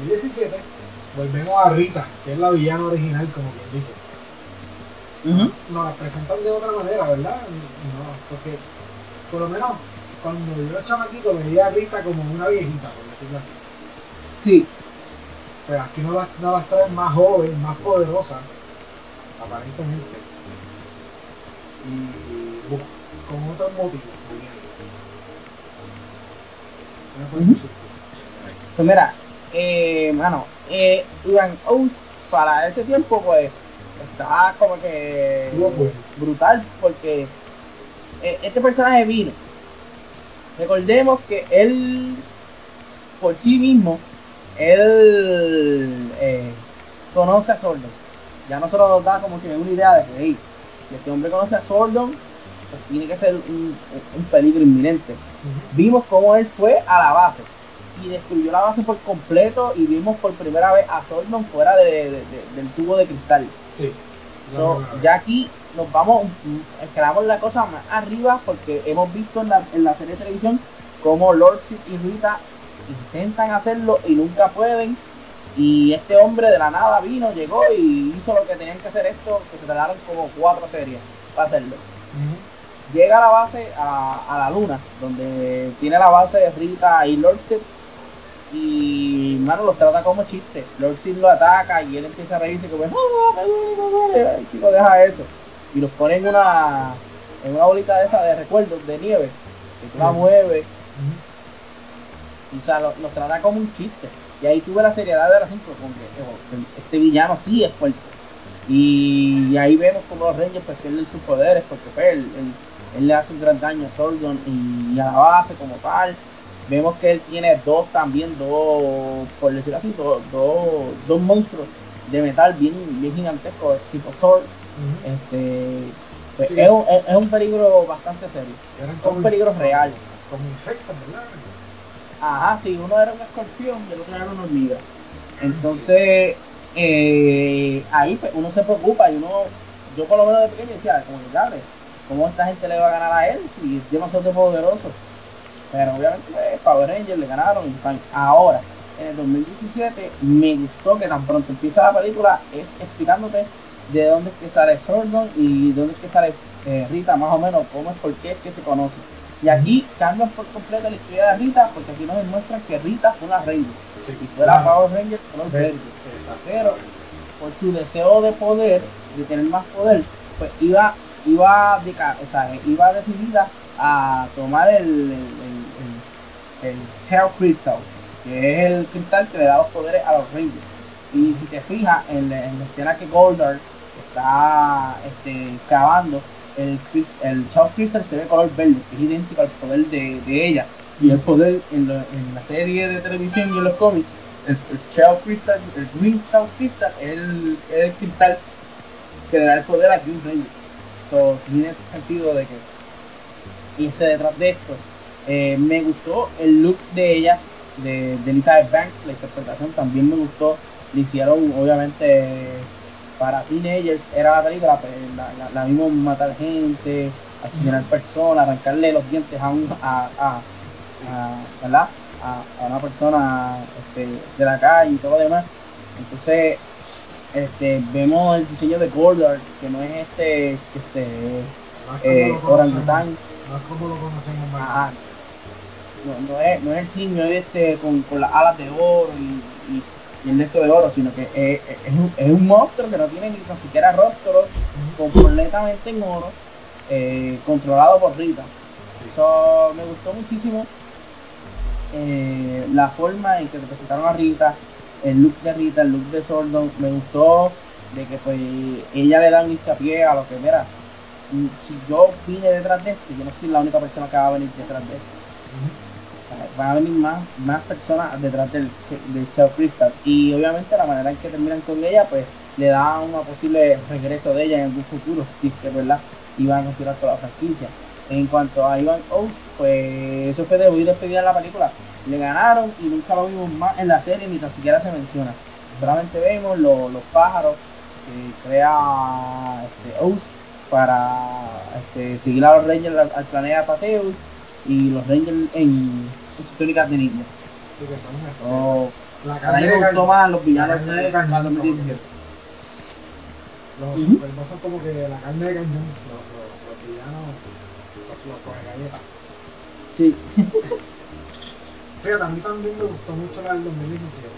el 2017 volvemos a Rita, que es la villana original, como quien dice. Nos la presentan de otra manera, ¿verdad? No, porque por lo menos cuando yo era chamaquito veía a Rita como una viejita, por decirlo así. Sí. Pero aquí no las, no traen más joven, más poderosa, aparentemente. Y, con otros motivos, muy bien. Pues mira, eh, mano, eh, Ivan Oath para ese tiempo, pues, estaba como que brutal, porque eh, este personaje vino. Recordemos que él, por sí mismo, él eh, conoce a Sordon. Ya nosotros nos da como que una idea de que, hey, si este hombre conoce a Sordon, pues tiene que ser un, peligro inminente. Vimos cómo él fue a la base y destruyó la base por completo y vimos por primera vez a Sordon fuera de, del tubo de cristal. Sí. ya aquí nos vamos, escalamos la cosa más arriba porque hemos visto en la, en la serie de televisión cómo Lord y Rita intentan hacerlo y nunca pueden. Y este hombre de la nada vino, llegó y hizo lo que tenían que hacer esto, que se tardaron como cuatro series para hacerlo. Llega a la base, a, a, la luna, donde tiene la base de Rita y Lord y mano los trata como chiste. Lord Sid lo ataca y él empieza a reírse como, oh, me duele, me duele. chico deja eso. Y los pone en una, en una bolita de esa de recuerdos de nieve, que tú la mueves. Y o sea, los, trata como un chiste. Y ahí tuve la seriedad del asunto, como que este villano sí es fuerte. Y, ahí vemos como los Rangers pues pierden sus poderes, porque pues, él, él, le hace un gran daño a Sordon y a la base como tal vemos que él tiene dos también, dos, por decirlo así, dos, dos, monstruos de metal bien, bien gigantescos, tipo Thor. este, pues, es, un, es, un, peligro bastante serio. Es un peligro real. Como insectos, ¿verdad? Ajá, sí, uno era un escorpión y el otro era una hormiga. Entonces, eh, ahí pues, uno se preocupa y uno, yo por lo menos de pequeño decía, como que, ¿cómo esta gente le va a ganar a él si es demasiado poderoso? Pero obviamente pues, Power Rangers le ganaron y están ahora. En el 2017 me gustó que tan pronto empieza la película es explicándote de dónde es que sale Sordon y dónde es que sale eh, Rita, más o menos, cómo es, por qué es que se conoce. Y aquí cambian por completo la historia de Rita, porque aquí nos demuestran que Rita fue una Ranger. Sí, y fue la Power Ranger color verde. Pero por su deseo de poder, de tener más poder, pues iba, iba, o sea, iba decidida a tomar el, el, el, Crystal, que es el cristal que le da los poderes a los Rangers. Y si te fijas en, la escena que Goldar está este, cavando, el, el Crystal se ve color verde, que es idéntico al poder de, de ella. Y el poder en, en, la serie de televisión y en los cómics, el, el Crystal, el Green Chao Crystal es el, el, cristal que le da el poder a Green Ranger. So, tiene ese sentido de que y este detrás de esto. Eh, me gustó el look de ella, de, de, Elizabeth Banks, la interpretación también me gustó. Le hicieron, obviamente, para teenagers, era la película, pues, la, la, vimos matar gente, asesinar personas, arrancarle los dientes a, un, a, a, ¿verdad? a, una persona este, de la calle y todo lo demás. Entonces, este, vemos el diseño de Gordon, que no es este, este eh, orangután no es como lo conocemos en ah, no, no, es, no es el simio este con, con las alas de oro y, y, y el resto de oro, sino que es, es, un, es, un, monstruo que no tiene ni siquiera rostro, completamente en oro, eh, controlado por Rita. Eso me gustó muchísimo eh, la forma en que presentaron a Rita, el look de Rita, el look de Sordon, me gustó de que pues ella le da un hincapié a lo que, mira, si yo vine detrás de esto, yo no soy la única persona que va a venir detrás de esto. Van a venir más, más personas detrás del, del Chao Crystal. Y obviamente la manera en que terminan con ella, pues le da una posible regreso de ella en algún futuro, si es que verdad iban a continuar con la franquicia. En cuanto a Ivan Oaks, pues eso fue de muy despedida en la película. Le ganaron y nunca lo vimos más en la serie, ni tan siquiera se menciona. Solamente vemos los, los pájaros que crea este, Oaks para este, seguir a los Rangers al, planeta Pateus y los Rangers en, sus técnicas de ninja. Sí, que son Oh, la a mí carne me de gustó más los La villanos de de cañón, como 2017. Los superboss son como que la carne de cañón, los, los, los villanos, los, los coge galletas. Sí. Fíjate, a mí también me gustó mucho la del 2017.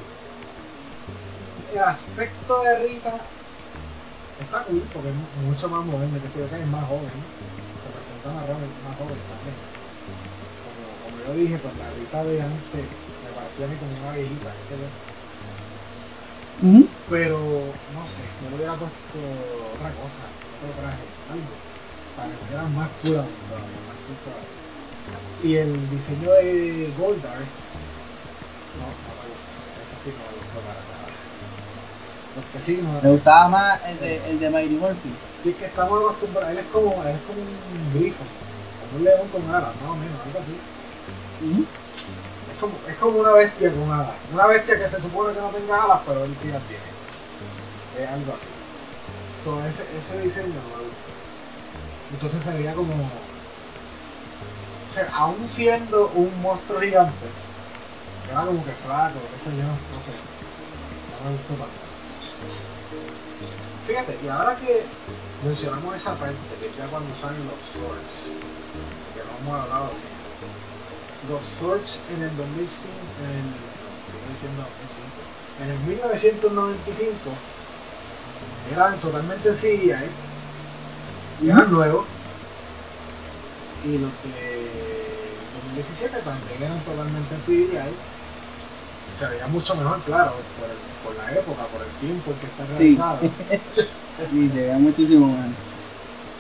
El aspecto de Rita está cool porque es mucho más moderno, que ve que es más joven. Se presenta más joven, más joven también. Como, como yo dije, pues la Rita de antes me parecía a mí como una viejita, qué sé yo. Pero, no sé, yo le hubiera puesto otra cosa, otro traje, algo, para que fuera más todavía, más cool todavía. Y el diseño de Goldar, no, no me eso sí no me gustó para nada. Porque sí, no, Me gustaba más el de, el de Mighty Morphin. sí es que estamos acostumbrados, él es como, él es como un grifo, un león con alas, más o menos, algo así. Es como, es como una bestia con alas. Una bestia que se supone que no tenga alas, pero él sí las tiene. Es algo así. So, ese, ese diseño no me gustó. Entonces se veía como. o sea, aún siendo un monstruo gigante, era como que flaco, qué sé yo, no sé. No me gustó tanto. Fíjate, y ahora que mencionamos esa parte, que es ya cuando salen los swords, que no hemos hablado de ellos los Swords en el 2005, en el, sigo diciendo 2005, en el 1995 eran totalmente CGI y eran nuevos y los de 2017 también eran totalmente CGI se veía mucho mejor claro por, el- por la época, por el tiempo en que está realizado Sí, se ve muchísimo más.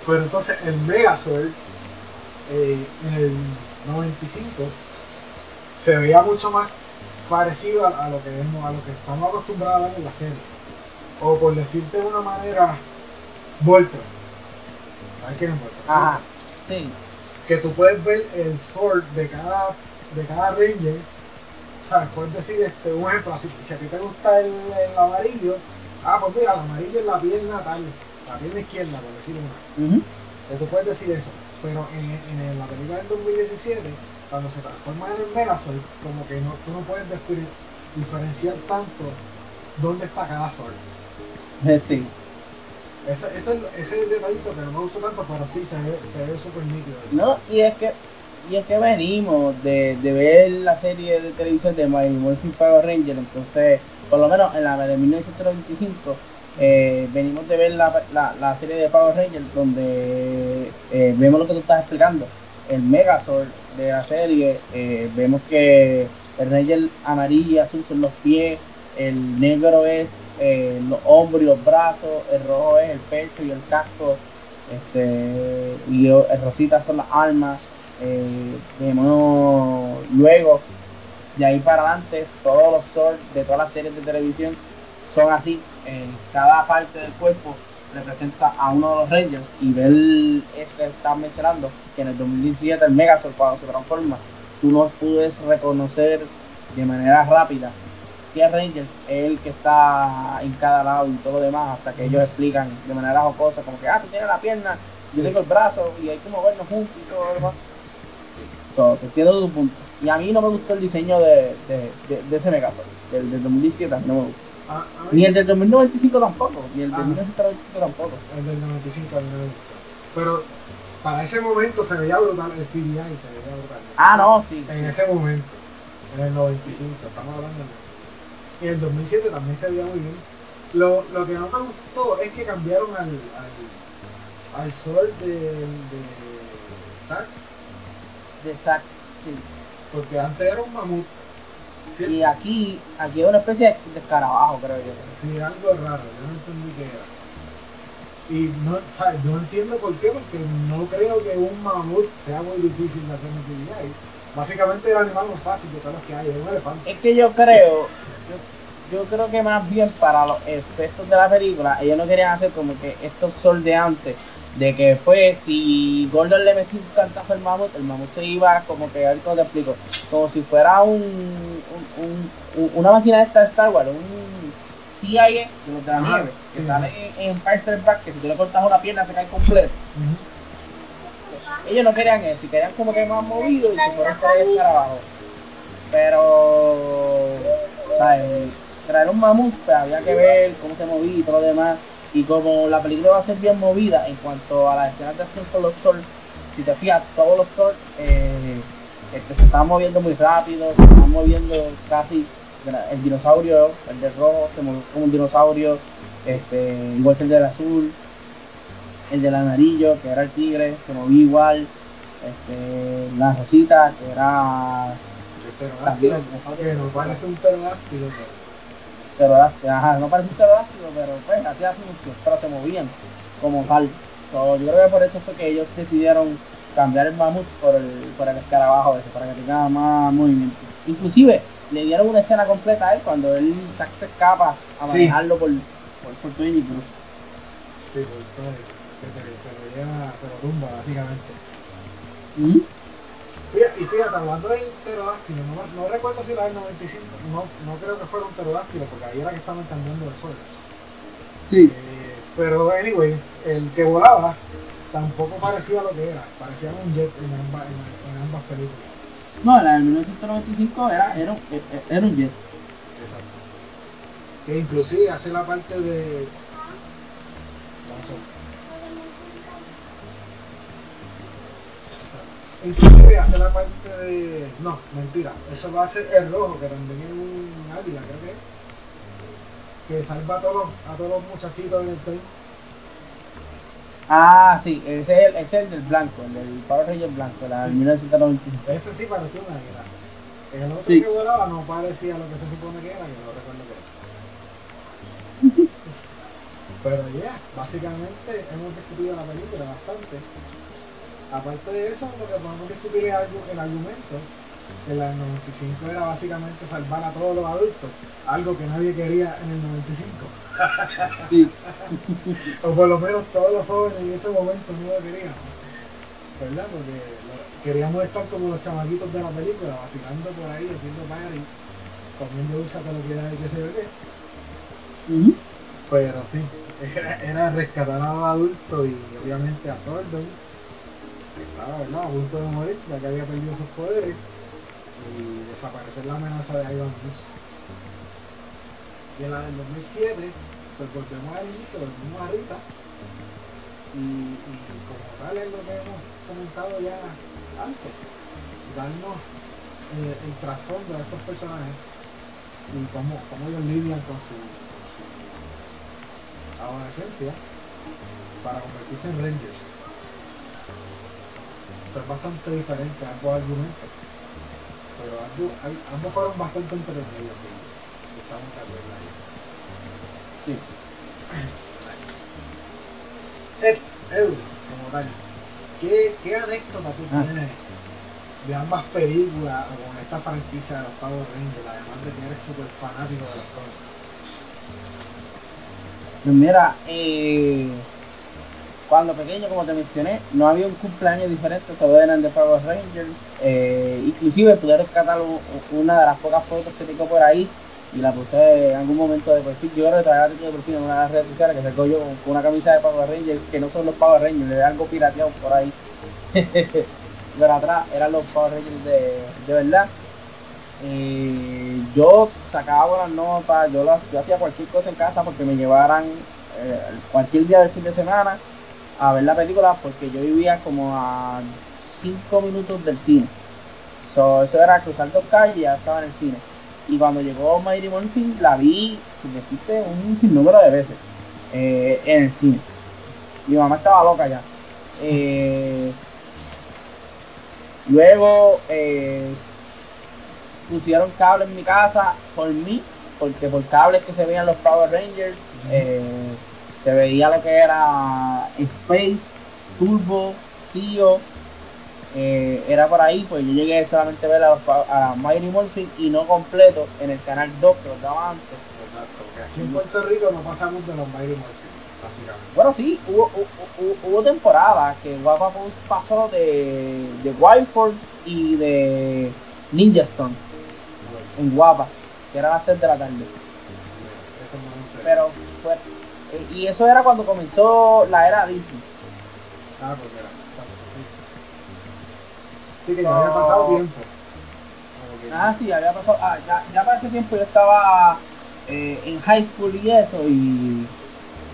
Pero entonces el Megazord eh, en el 95 se veía mucho más parecido a, a lo que vemos, a lo que estamos acostumbrados a ver en la serie. O por decirte de una manera, Voltron. ¿Sabes quién es Voltron? Ajá, sí. Que tú puedes ver el sword de cada, de cada Ranger. ¿Sabes? Puedes decir este, un ejemplo, si a ti te gusta el, el amarillo, ah, pues mira, el amarillo es la pierna tal, la pierna izquierda, por decir una. Tú puedes decir eso, pero en, en la película del 2017, cuando se transforma en el Megazord, como que no, tú no puedes descubrir- diferenciar tanto dónde está cada Zord. Eh, Sí. Ese, ese, ese es el detallito que no me gustó tanto, pero sí se ve se ve súper nítido. No, y es que y es que venimos de, de ver la serie de televisión de Mighty Morphin Power Ranger, entonces, por lo menos en la de 1995, eh, venimos de ver la, la, la serie de Power Ranger donde eh, vemos lo que tú estás explicando, el Megazord de la serie, eh, vemos que el Ranger amarillo y azul son los pies, el negro es eh, los hombros y los brazos, el rojo es el pecho y el casco, este y el rosita son las armas eh, vemos luego de ahí para adelante todos los swords de todas las series de televisión son así en cada parte del cuerpo representa a uno de los Rangers y ver eso que estás mencionando que en el 2017 el Megazord cuando se transforma tú no puedes reconocer de manera rápida qué Rangers es el que está en cada lado y todo lo demás hasta que ellos explican de manera jocosa como que ah tú tienes la pierna yo Sí. tengo el brazo y hay que movernos juntos y todo lo demás So, te entiendo tu punto. Y a mí no me gustó el diseño de, de, de, de ese Megazord. Del, del 2017 no me gustó. A, a mí, Ni el del 2095 tampoco. Ni el del Ah. 1995 tampoco. el del 95 a mí no me gustó. Pero para ese momento se veía brutal, el CGI se veía brutal. Ah, no, sí. En ese momento, en el 95, estamos hablando del 95. Y en el 2007 también se veía muy bien. Lo, lo que no me gustó es que cambiaron al, al, al Sword de, de Zack, De sí. porque antes era un mamut Y aquí, aquí es una especie de escarabajo, creo yo. Sí, algo raro, yo no entendí qué era. Y no, ¿sabes? no entiendo por qué, porque no creo que un mamut sea muy difícil de hacer en CGI. Básicamente el animal más fácil de todos los que hay, es un elefante. Es que yo creo, yo, yo creo que más bien para los efectos de la película, ellos no querían hacer como que estos sordeantes de que fue si Gordon le metió un cantazo al mamut, el mamut se iba como que, a ver cómo te explico, como si fuera un, un, un una máquina de Star Wars, un TIA de los de la nieve, que sale en, en Back, que si tú le cortas una pierna se cae completo. Ellos no querían eso, querían como que más movido y se fueron por el abajo. Pero, ¿sabes? Traer un mamut, pues había que ver cómo se movía y todo lo demás. Y como la película va a ser bien movida en cuanto a las escenas de acción con los Swords, si te fijas, todos los Swords eh, este, se están moviendo muy rápido, se están moviendo casi. El dinosaurio, el de rojo, se movió como un dinosaurio, este, igual que el del azul. El del amarillo, que era el tigre, se movía igual. Este, la rosita, que era. También, que no parece un pterodáctilo, pterodáctilo, ajá, no parece un pterodáctilo, pero pues hacía función, pero se movían como tal. yo creo que por eso fue que ellos decidieron cambiar el mamut por el, por el escarabajo ese, para que tenga más movimiento. Inclusive, le dieron una escena completa a él cuando él se escapa a manejarlo por, por, por Twinny Cruz. Sí, por todo que se, se, lo lleva, se lo tumba básicamente. ¿Mm? Y fíjate, hablando del pterodáctilo, no, no, recuerdo si la del 95, no, no creo que fuera un pterodáctilo, porque ahí era que estaban cambiando de suelos. Sí. Eh, pero, anyway, el que volaba tampoco parecía lo que era, parecía un jet en ambas, en, ambas películas. No, la del 1995 era, era, era un jet. Exacto. Que inclusive hace la parte de... Inclusive hace la parte de. No, mentira. Eso lo hace el rojo, que también es un águila, creo que Que salva a todos los, a todos los muchachitos en el tren. Ah, sí, ese es el, ese es el del blanco, el del Power Ranger blanco, la del 1995. Ese sí parecía un águila. El otro que volaba no parecía lo que se supone que era, que no recuerdo qué era. Pero ya, básicamente hemos discutido la película bastante. Aparte de eso, lo que podemos discutir es algo, el argumento, que la del 95 era básicamente salvar a todos los adultos, algo que nadie quería en el 95. o por lo menos todos los jóvenes en ese momento no lo querían. ¿Verdad? Porque queríamos estar como los chamaquitos de la película, vacilando por ahí, haciendo party, comiendo dulce que lo quiera y qué sé yo qué. Pero sí, era, era rescatar a los adultos y obviamente a Sordon estaba ¿verdad? a punto de morir, ya que había perdido sus poderes, y desaparecer la amenaza de Ivan News. Y en la del 2007, pues volvemos al inicio, volvemos a Rita, y, y, como tal es lo que hemos comentado ya antes, darnos eh, el trasfondo de estos personajes y cómo, cómo ellos lidian con su, con su adolescencia para convertirse en Rangers es bastante diferente ambos argumentos. Pero ambos, ambos fueron bastante entretenidos, sí. Estamos de acuerdo ahí. Sí. Nice. Edu, como tal, ¿qué, qué anécdota tú ah. tienes de ambas películas o con esta franquicia de los Power Rangers, además de que eres súper fanático de los cómics? Pues mira, eh cuando pequeño, como te mencioné, no había un cumpleaños diferente, todos eran de Power Rangers. Eh, inclusive pude rescatar una de las pocas fotos que tengo por ahí y la puse en algún momento de perfil. Yo creo que todavía la tengo de perfil en una de las redes sociales que sacó yo con, una camisa de Power Rangers, que no son los Power Rangers, era algo pirateado por ahí. Pero atrás eran los Power Rangers de, de verdad. Yo sacaba buenas notas, yo, yo hacía cualquier cosa en casa porque me llevaran eh, cualquier día del fin de semana a ver la película porque yo vivía como a 5 minutos del cine. So, eso era cruzar dos calles y ya estaba en el cine. Y cuando llegó Mighty Morphin la vi, si un sinnúmero de veces eh, en el cine. Mi mamá estaba loca ya. Eh, luego, eh, pusieron cable en mi casa por mí, porque por cables que se veían los Power Rangers, eh, se veía lo que era Space, Turbo, Tio, eh, era por ahí, pues yo llegué solamente a ver a, a Mighty Morphin y no completo en el canal 2 que lo daba antes. Exacto, que aquí en Puerto Rico no pasamos de los Mighty Morphin, básicamente. Bueno, sí, hubo, hubo, hubo temporadas que Guapa pasó de, de Wild Force y de Ninja Stone en Guapa, que era a las 3 de la tarde. Pero, pues, eh, y eso era cuando comenzó la era Disney. Ah, pues mira, sí. Sí, que ya había pasado tiempo. Ah, sí, había pasado. Ah, ya, ya para ese tiempo yo estaba eh, en high school y eso, y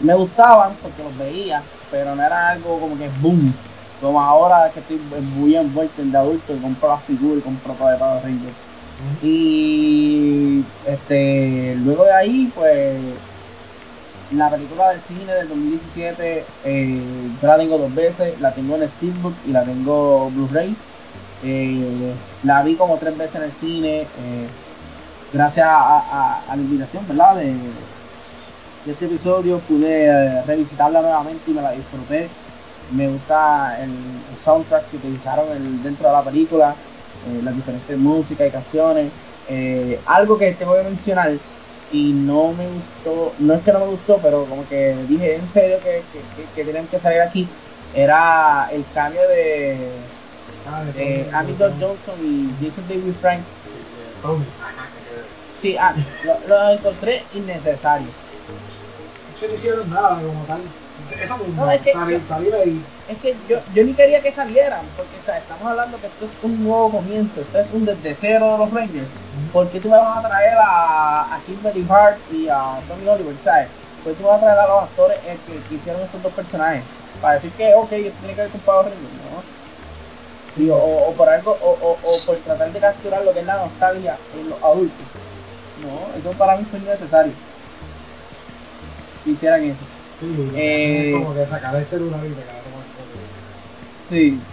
me gustaban porque los veía, pero no era algo como que boom. Como ahora que estoy muy envuelto en de adulto y compro las figuras y compro todo de Power Rangers. Ujú. Y este, luego de ahí, pues la película del cine del 2017, eh, yo la tengo dos veces, la tengo en Steelbook y la tengo Blu-ray. Eh, la vi como tres veces en el cine, eh, gracias a, la invitación, ¿verdad? De, este episodio pude revisitarla nuevamente y me la disfruté. Me gusta el, soundtrack que utilizaron dentro de la película, las diferentes músicas y canciones. Algo que tengo que mencionar, y no me gustó, no es que no me gustó, pero como que dije en serio que, que, que- que tenían que salir aquí, era el cambio de, Ah, de de Tommy, Amy Tommy. Johnson y Jason David Frank. Tommy. Sí, ah, lo, lo encontré innecesario. Es que no hicieron nada como tal. No, es que salir, yo- salir ahí. Es que yo, yo ni quería que salieran, porque o sea, estamos hablando que esto es un nuevo comienzo, esto es un desde cero de los Rangers. ¿Por qué tú me vas a traer a, a Kimberly Hart y a Tommy Oliver, sabes? ¿Por qué tú vas a traer a los actores eh, que, que hicieron estos dos personajes? Para decir que, ok, tiene que ver con Power Rangers, ¿no? Sí, o, o por algo, o, o, o por tratar de capturar lo que es la nostalgia en los adultos. No, eso para mí fue innecesario. Hicieran eso. Sí, Eh, es como que sacar el celular y contenido. Sí.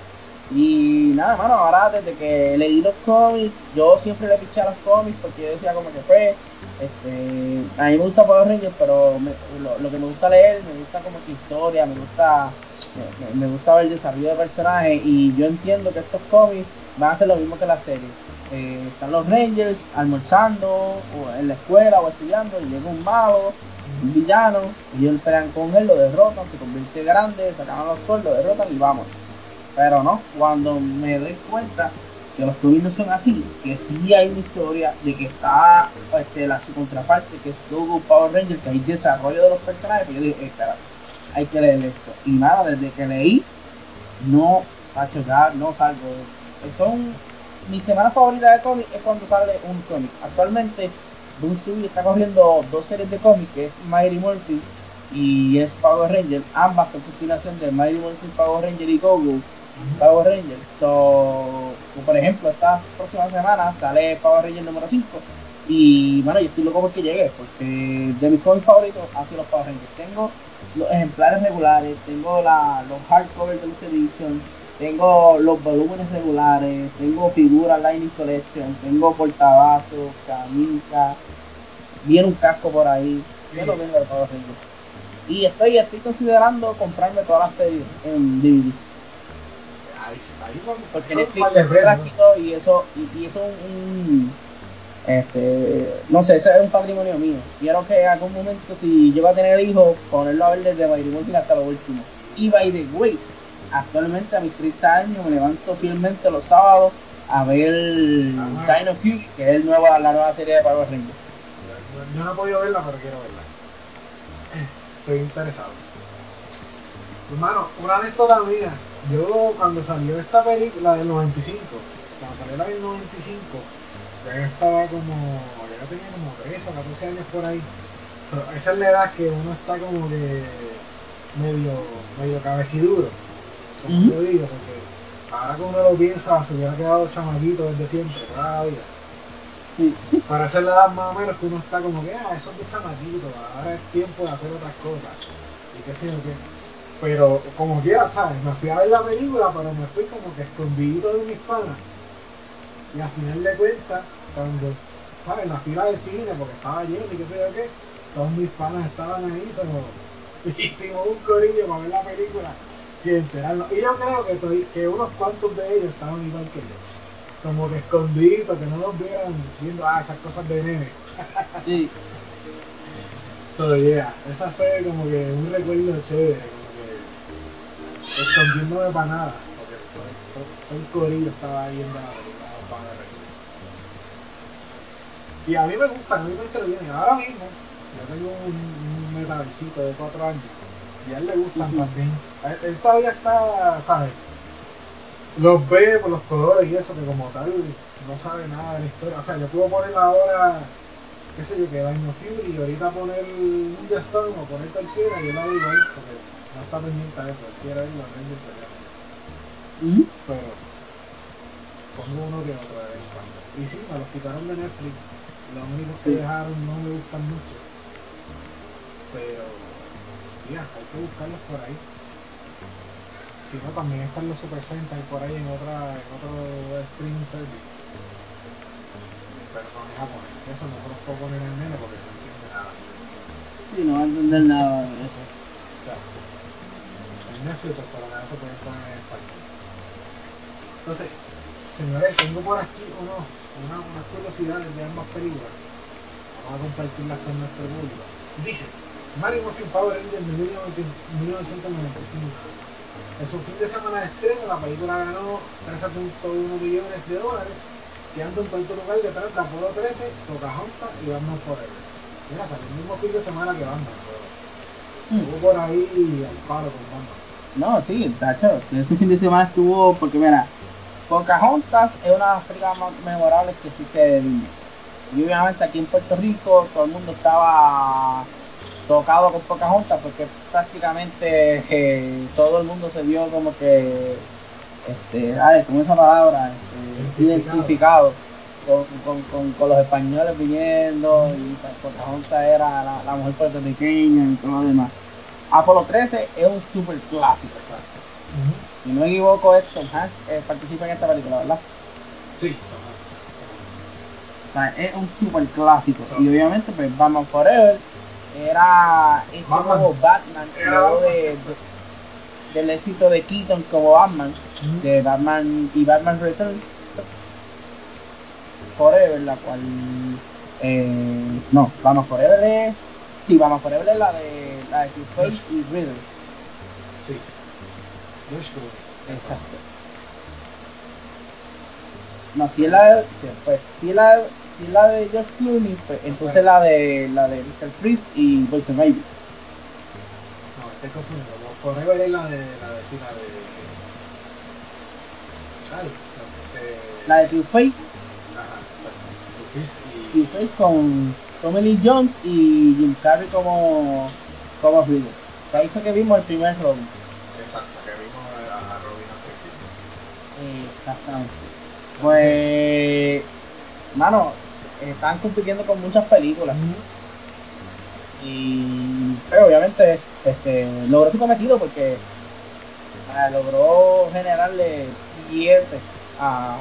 Y nada, mano, ahora desde que leí los cómics, yo siempre le piché a los cómics porque yo decía como que fue, este, a mí me gusta Power Rangers, pero me- lo, lo que me gusta leer, me gusta como que historia, me gusta, me- me gusta ver el desarrollo de personajes y yo entiendo que estos cómics van a ser lo mismo que la serie. Eh, están los Rangers almorzando o en la escuela o estudiando y llega un mago, un villano, y ellos pelean con él, lo derrotan, se convierte grande, sacan a los sol, lo derrotan y vamos. Pero no, cuando me doy cuenta que los no son así, que sí hay una historia de que está este, la, su contraparte, que es Gogo Power Ranger, que hay desarrollo de los personajes, pues yo dije, eh, espera, hay que leer esto. Y nada, desde que leí, no, a chocar, no salgo. Eh, Son, mi semana favorita de cómics es cuando sale un cómic. Actualmente, Boom Studio está corriendo dos series de cómics, que es Mighty Morphin y es Power Ranger. Ambas son continuación de Mighty Morphin Power Ranger y Gogo. Power Rangers. So, como por ejemplo, esta próxima semana sale Power Ranger número 5. Y bueno, yo estoy loco porque llegue, porque de mis cómics favoritos han sido los Power Rangers. Tengo los ejemplares regulares, tengo la, los hardcover de los Edition, tengo los volúmenes regulares, tengo figuras Lightning Collection, tengo portavasos, camisas, viene un casco por ahí. Yo lo tengo de Rangers. Y estoy, estoy considerando comprarme todas las series en DVD. Ahí, ahí. Porque Netflix es gráfico y eso, y, y eso es un, este, no sé, ese es un patrimonio mío. Quiero que en algún momento, si yo voy a tener hijos, ponerlo a ver desde Morphin hasta lo último. Y by the way, actualmente a mis 30 años me levanto fielmente los sábados a ver Ah. Dino Fury, que es el nuevo, la nueva serie de Power Rangers. Yo no he podido verla, pero quiero verla. Estoy interesado. Hermano, una anécdota mía. Yo cuando salió esta película del 95, cuando salió la del 95, ya yo estaba como, ya tenía como 13 o 14 años por ahí. Esa es la edad que uno está como que medio, medio cabeciduro, como yo digo, porque ahora que uno lo piensa, se hubiera quedado chamaquito desde siempre, toda la vida. Sí. Para hacer la edad más o menos que uno está como que, ah, eso es de chamaquito, ahora es tiempo de hacer otras cosas. Y qué sé yo qué. Pero como quiera, ¿sabes? Me fui a ver la película, pero me fui como que escondidito de mis panas. Y al final de cuentas, cuando estaba en la fila del cine, porque estaba lleno y qué sé yo qué, todos mis panas estaban ahí, se hicimos un corillo para ver la película sin enterarnos. Y yo creo que, unos cuantos de ellos estaban igual que yo. Como que escondiditos, que no nos vieran viendo ah, esas cosas de nene. Sí. So, yeah, esa fue como que un recuerdo chévere, como que escondiéndome para nada, porque todo, todo- el corillo estaba ahí viendo la película. Y a mí me gusta, a mí me entretiene. Ahora mismo, yo tengo un, un metaversito de 4 años y a él le gustan Ujú. también. A Él, él todavía está, ¿sabes? Los ve por los colores y eso, que como tal no sabe nada de la historia. O sea, yo puedo poner ahora qué sé yo, que Daño Fury y ahorita poner Ninja Storm o poner cualquiera y él la da igual porque no está pendiente a eso, él quiere ver los Rangers peleando. Ujú. Pero pongo uno que otro de vez en cuando. Y sí, me los quitaron de Netflix, los únicos que Sí. dejaron no me gustan mucho. Pero, ya, hay que buscarlos por ahí. Si no, también están los Super Sentai por ahí en otra en otro streaming service. Pero son. Eso no se los puedo poner en nene porque no entiende nada. Sí, no va a entender nada. Exacto. En Netflix por lo menos se pueden poner en español. Entonces, señores, tengo por aquí unos, una, unas curiosidades de ambas películas. Vamos a compartirlas con nuestro público. Dice, Mario Morphin Power Rangers de 1995. En su fin de semana de estreno, la película ganó 13.1 millones de dólares, quedando en cuarto lugar detrás de Apolo 13, Pocahontas y Batman Forever. Mira, salió el mismo fin de semana que Batman. pero Mm. Estuvo por ahí al palo con Batman. No, sí, tacho, ese fin de semana estuvo, porque mira, Pocahontas es una de las películas más memorables que existe de Disney. Y obviamente aquí en Puerto Rico todo el mundo estaba tocado con Pocahontas porque prácticamente eh, todo el mundo se vio como que, este, ay, como esa palabra, este, Identificado. con, con, con, con los españoles viniendo y Pocahontas era la, la mujer puertorriqueña y todo lo demás. Apolo 13 es un super clásico. Exacto. Si no me equivoco, es Tom Hanks eh, participa en esta película, ¿verdad? Sí, O sea, es un super clásico. Y obviamente, pues Batman Forever era este Batman. nuevo Batman, luego de, de- del éxito de Keaton como Batman, de Batman y Batman Returns Forever, la cual eh, no, Batman Forever es sí, Batman Forever es la de la de Two-Face y Riddle. Sí. Exacto. No, si la pues, si la, si la de George Clooney, pues, entonces la de la de Mr. Freeze y Poison Ivy. No, estoy confundiendo. Los Forever es la de la de sí, la de. Ay, la de. La de Ajá, exacto. Two-Face y. Two-Face con Tommy Lee Jones y Jim Carrey como como Riddle. O sea, ahí fue que vimos el primer Robin. Exacto, que vimos a Robin al principio. Exactamente. Pues, mano, están compitiendo con muchas películas. y pues, obviamente este, logró su cometido porque ah, logró generarle billetes a,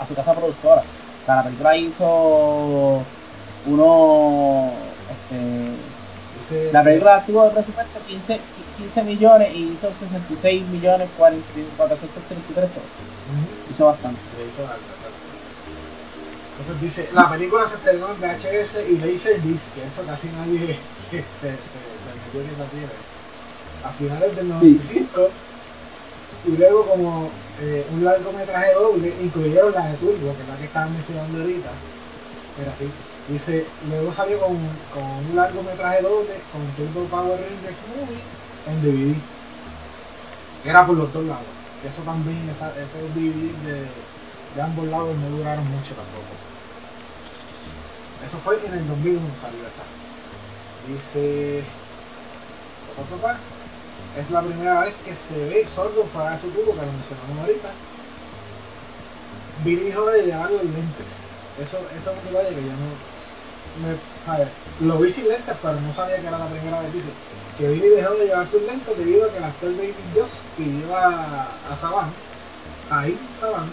a su casa productora. O sea, la película hizo uno este, la película tuvo de presupuesto 15, 15 millones y hizo 66 millones 40 433 pesos. Ujú. hizo bastante Le hizo exacto. Entonces dice, la película se estrenó en VHS y Laserdisc, que eso casi nadie se, se, se metió en esa piedra. A finales del 95, y luego como eh, un largometraje doble, incluyeron la de Turbo, que es la que estaban mencionando ahorita. Era así. Dice, luego salió con, con un largometraje doble, con Turbo Power Rangers Movie, en DVD. Que era por los dos lados. Eso también, esa, esos DVD de, de ambos lados no duraron mucho tampoco. Eso fue en el 2001 salió esa. Dice... pa, pa, pa, pa. Es la primera vez que se ve sordo fuera de su tubo, que lo mencionamos ahorita. Billy dijo de llevar los lentes. Eso, eso es un detalle que yo no... Me, a ver, lo vi sin lentes, pero no sabía que era la primera vez. Dice que Billy dejó de llevar sus lentes debido a que el actor Baby Joss pidió a, a Saban, a Ir Saban,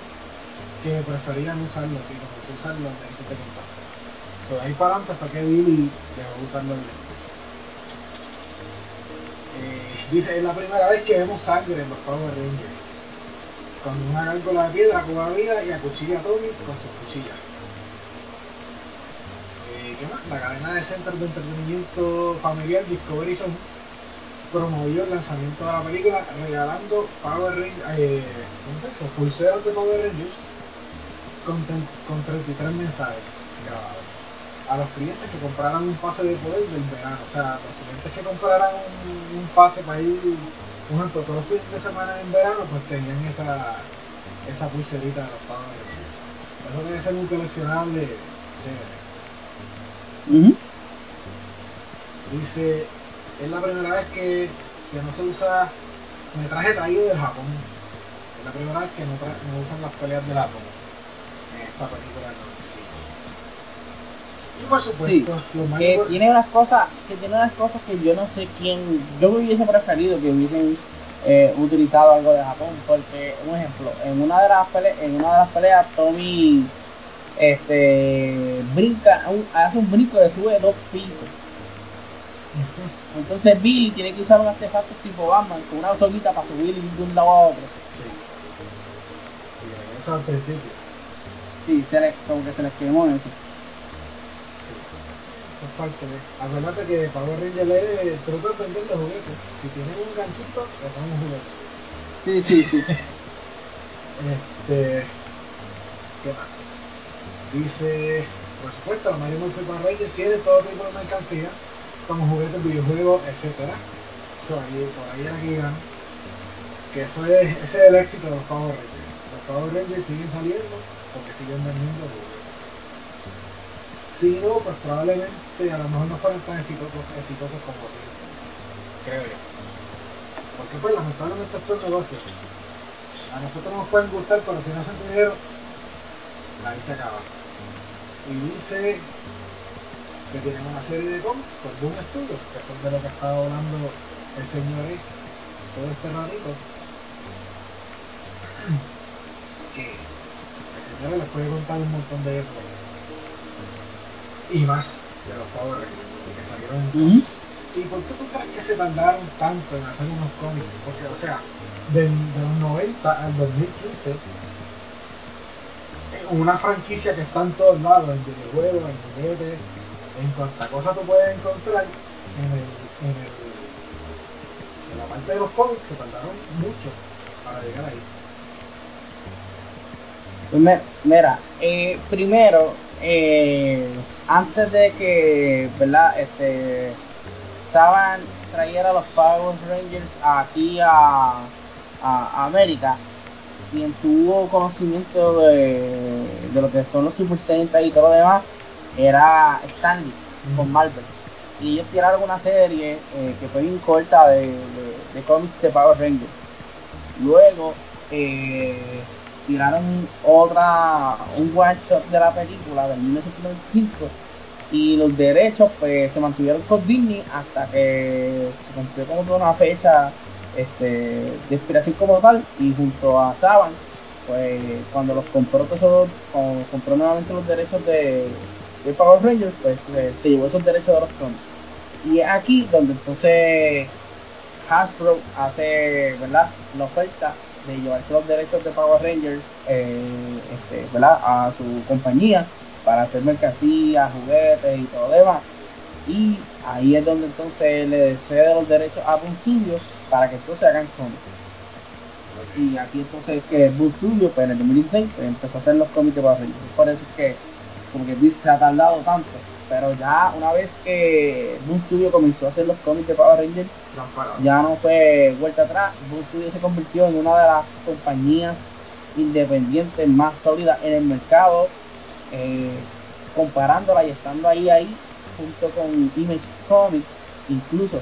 que preferían usarlo así, como se usan los lentes de. So, de ahí para adelante fue que Billy dejó de usar los. Eh, dice, es la primera vez que vemos sangre en los Power Rangers. Cuando una gárgola de piedra cobra vida y acuchilla a Tommy con sus cuchillas. Eh, ¿Qué más? La cadena de centros de entretenimiento familiar Discovery Zone promovió el lanzamiento de la película regalando Power Rangers, eh. Pulseras de Power Rangers con, con 33 mensajes grabados a los clientes que compraran un pase de poder del verano. O sea, los clientes que compraran un, un pase para ir, por ejemplo, todos los fines de semana en verano, pues tenían esa, esa pulserita de los Power Rangers. Eso debe ser un coleccionable chévere. Dice, es la primera vez que, que no se usa metraje traído del Japón. Es la primera vez que no, tra- no usan las peleas del Japón en esta película 95. Y por supuesto, los que tiene unas cosas que tiene unas cosas que yo no sé quién yo me hubiese preferido que hubiesen eh, utilizado algo de Japón porque un ejemplo en una de las peleas en una de las peleas Tommy este brinca un- hace un brinco de sube dos pisos entonces Billy tiene que usar un artefacto tipo Batman con una soguita para subir de un lado a otro Sí. Sí, eso al principio. sí se le, como que se les quemó eso Sí. Es parte de. Acuérdate que Power Ranger es tú no puedes vender los juguetes. Si tienen un ganchito, pues son un juguete. sí sí sí Este. ¿Qué más? Dice. Por supuesto, Mario Morphin Power Ranger tiene todo tipo de mercancía, como juguetes, videojuegos, etcétera. So, ahí, por ahí era que iban. Que eso es, ese es el éxito de los Power Rangers. Los Power Rangers siguen saliendo porque siguen vendiendo juguetes. Si no, pues probablemente a lo mejor no fueran tan exitosos, como siguen siendo. Creo yo. Porque pues lamentablemente esto es negocio. A nosotros nos pueden gustar, pero si no hacen dinero, ahí se acaba. Y dice que tienen una serie de cómics con Boom Studios, que son de lo que estaba hablando el señor E todo este ratito. Que el señor E les puede contar un montón de eso. Y más de los Power Rangers, que salieron en Ujú. cómics. ¿Y por qué tú crees que se tardaron tanto en hacer unos cómics? Porque, o sea, de, de los 90 al 2015, eh, una franquicia que está en todos lados, en videojuegos, en juguetes, en cuanta cosa tú puedes encontrar, en, el, en, el, en la parte de los cómics se tardaron mucho para llegar ahí. Pues Mira, eh, primero, eh, antes de que, ¿verdad? Este, Saban trayera los Power Rangers aquí a, a- América, quien tuvo conocimiento de, de lo que son los Super Sentai y todo lo demás, era Stanley con Marvel. Y ellos tiraron una serie eh, que fue bien corta de, de, de cómics de Power Rangers. Luego eh, tiraron otra, un one shot de la película del 1995 y los derechos pues se mantuvieron con Disney hasta que se cumplió como toda una fecha este, de expiración como tal y junto a Saban pues cuando los compró todos cuando compró nuevamente los derechos de, de Power Rangers pues se llevó esos derechos de los cómics y es aquí donde entonces Hasbro hace ¿verdad? la oferta de llevarse los derechos de Power Rangers eh, este, ¿verdad? a su compañía para hacer mercancías, juguetes y todo lo demás. Y ahí es donde entonces le cede los derechos a Boom Studios para que entonces hagan cómics. Y aquí entonces que Boom Studios pues, en el 2016 pues, empezó a hacer los cómics de Power Rangers. Por eso es que, como que dice, se ha tardado tanto. Pero ya una vez que Boom Studio comenzó a hacer los cómics de Power Rangers, Ya no fue vuelta atrás. Boom Studio se convirtió en una de las compañías independientes más sólidas en el mercado, eh, comparándola y estando ahí ahí junto con Image Comics, incluso.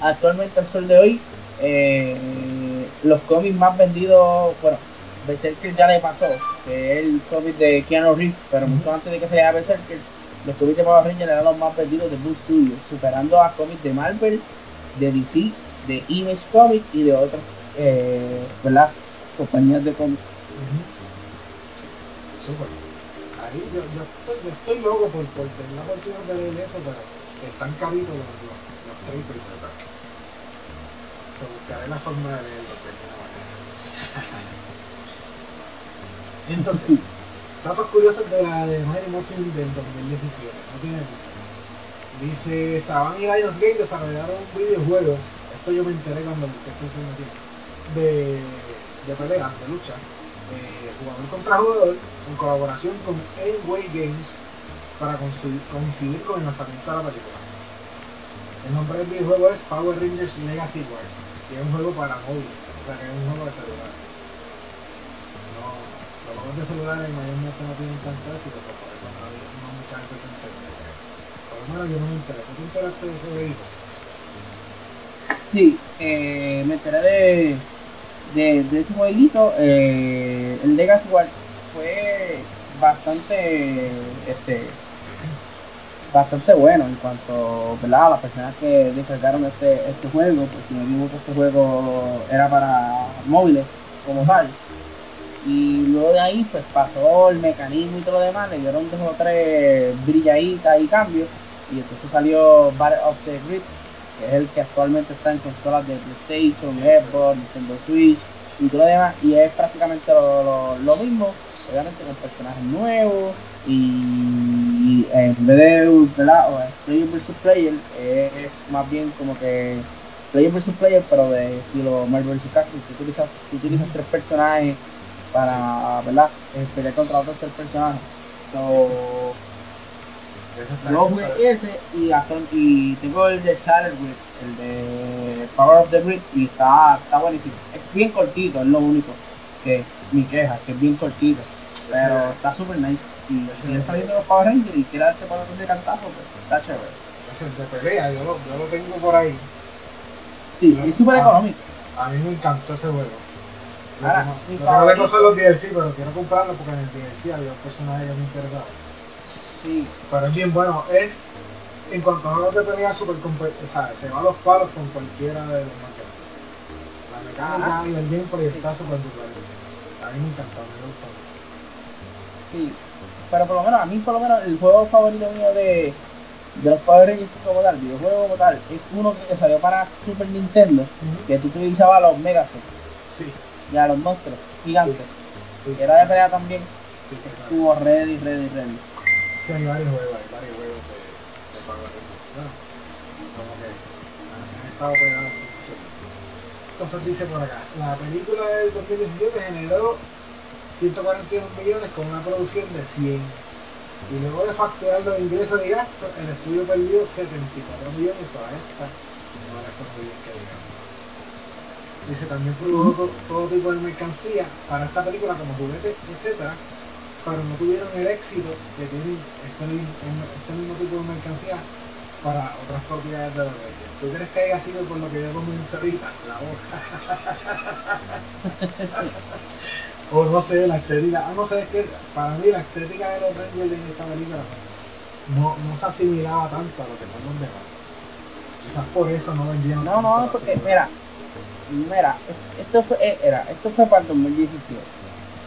Actualmente al sol de hoy eh, los cómics más vendidos, bueno, Berserker ya le pasó, que es el cómic de Keanu Reeves, pero mucho antes de que se llamara Berserker, los cómics de Power Rangers eran los más vendidos de Boom Studios, superando a cómics de Marvel, de DC, de Image Comics y de otras, eh, ¿verdad? Compañías de cómics. Ujú. Súper. Ahí yo, estoy, yo estoy loco por, por tener la oportunidad de leer eso, pero están caritos los, los, los tres primeros. So, buscaré la forma de leerlo de alguna. Entonces, datos curiosos de la de Mighty Morphin del 2017. No tiene mucho. Dice, Saban y Lionsgate desarrollaron un videojuego, esto yo me enteré cuando busqué esta información, de, de pelea, de lucha, eh, jugador contra jugador, en colaboración con Enway Games, para coincidir con el lanzamiento de la película. El nombre del videojuego es Power Rangers Legacy Wars, que es un juego para móviles, o sea que es un juego de celular. Los juegos de celulares mayormente no tienen tanto éxito, por eso nadie, no mucha gente se entera. Por lo menos yo no me enteré. ¿Tú te enteraste de ese jueguito? Sí, eh, me enteré de, de, de ese jueguito. Eh, el Legacy Wars fue bastante este bastante bueno en cuanto ¿verdad? a las personas que descargaron este, este juego, pues si me equivoco este juego era para móviles como tal. Y luego de ahí pues pasó el mecanismo y todo lo demás, le dieron dos o tres brilladitas y cambios. Y entonces salió Battle of the Grid, que es el que actualmente está en consolas de PlayStation, Xbox, Nintendo Switch y todo lo demás. Y es prácticamente lo, lo, lo mismo, obviamente con personajes nuevos y en vez de ¿verdad? player versus player es más bien como que player versus player pero de estilo Marvel vs Capcom tú utilizas, utilizas tres personajes para ¿verdad? Eh, pelear contra otros tres personajes so, yo jugué ese y, y tengo el de Challenge Grid el de Power of the Grid y está, está buenísimo es bien cortito es lo único que mi queja que es bien cortito pero está super nice y si está viendo los Power Rangers y quiere darte para de cantazo, pues está chévere. Ese es de pelea, yo lo, yo lo tengo por ahí. Sí, es súper económico. A mí me encantó ese juego. Ahora, lo que no tengo son los DLC, pero quiero comprarlo porque en el DLC había un personaje que me interesaba. Sí. Pero es bien bueno. Es, en cuanto a juegos de pelea, super o sea, se va a los palos con cualquiera de los grandes. La mecánica Ajá. y el gameplay sí. está súper. A mí me encantó, me gustó mucho. Sí, pero por lo menos, a mí por lo menos el juego favorito mío de, de los Power Rangers como tal, videojuego como tal, es uno que salió para Super Nintendo, que tú utilizabas los Megazords sí. Y a los monstruos gigantes, sí. era de pelea también, sí, sí, estuvo ready, ready, ready. Sí, hay varios juegos, hay varios juegos de, de Power Rangers. Bueno, como que han estado pegados por mucho tiempo. Entonces dice por acá, la película del 2017 generó 142 millones con una producción de 100. Y luego de facturar los ingresos y gastos, el estudio perdió 74 millones. a esta no le fue muy bien que digamos. Dice, también produjo todo, tipo de mercancía para esta película como juguetes, etcétera, pero no tuvieron el éxito que tienen este, este mismo tipo de mercancía para otras propiedades de los reyes. ¿Tú crees que haya sido por lo que yo comenté ahorita? La boca. o no sé, la estética, ah, no sé, es que para mí la estética de los Rangers en esta película no, no se asimilaba tanto a lo que son los demás. Quizás por eso no vendieron No, no, porque mira, mira, esto fue, eh, era, esto fue para el 2017.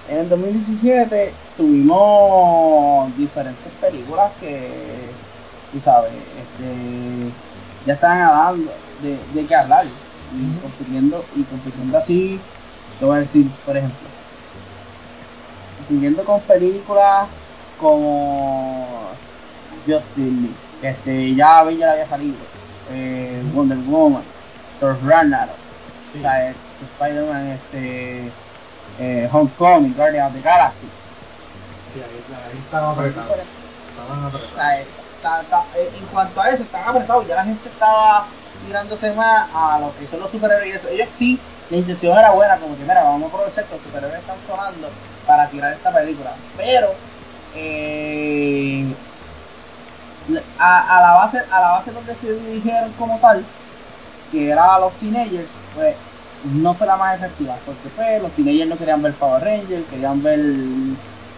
En el 2017 tuvimos diferentes películas que, tú sabes, este, ya estaban hablando de, de qué hablar. Y compitiendo y compitiendo así, te voy a decir, por ejemplo, siguiendo con películas como Justin Lee, este, ya Bella había salido, eh, Wonder Woman, Thor Ragnarok, sí. Spider-Man, este, eh, Homecoming, Guardian of the Galaxy. Sí, ahí, ahí estaba apretado. Estaban apretados. Está, está, eh, en cuanto a eso, están apretados. Ya la gente estaba tirándose más a lo que son los superhéroes. Ellos sí, la intención era buena, como que mira, vamos a aprovechar que los superhéroes están sonando para tirar esta película. Pero eh, a, a, la base, a la base donde se dirigieron como tal, que era a los teenagers, pues no fue la más efectiva, porque pues los teenagers no querían ver Power Rangers, querían ver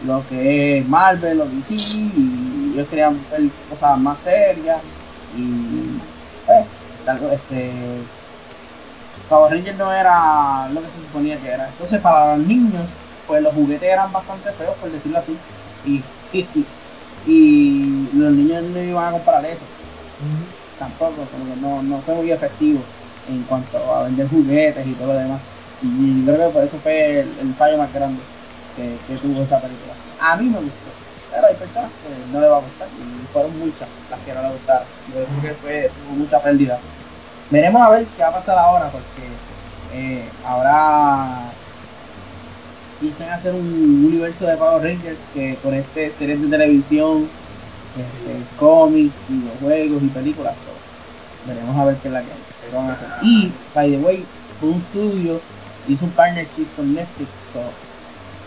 lo que es Marvel o DC, y ellos querían ver cosas más serias, y pues, este Power Rangers no era lo que se suponía que era. Entonces para los niños pues los juguetes eran bastante feos, por decirlo así. Y, y, los niños no iban a comprar eso. Tampoco, como que no, no fue muy efectivo en cuanto a vender juguetes y todo lo demás. Y, creo que por eso fue el, fallo más grande que, que, tuvo esa película. A mí me gustó, pero hay personas que no le va a gustar y fueron muchas las que no le gustaron. Yo creo que fue, tuvo mucha pérdida. Veremos a ver qué va a pasar ahora porque eh, ahora piensan hacer un universo de Power Rangers que con este series de televisión, este, cómics, videojuegos y películas. Veremos a ver qué es la que, van a hacer. Y, by the way, un estudio hizo un partnership con Netflix. So,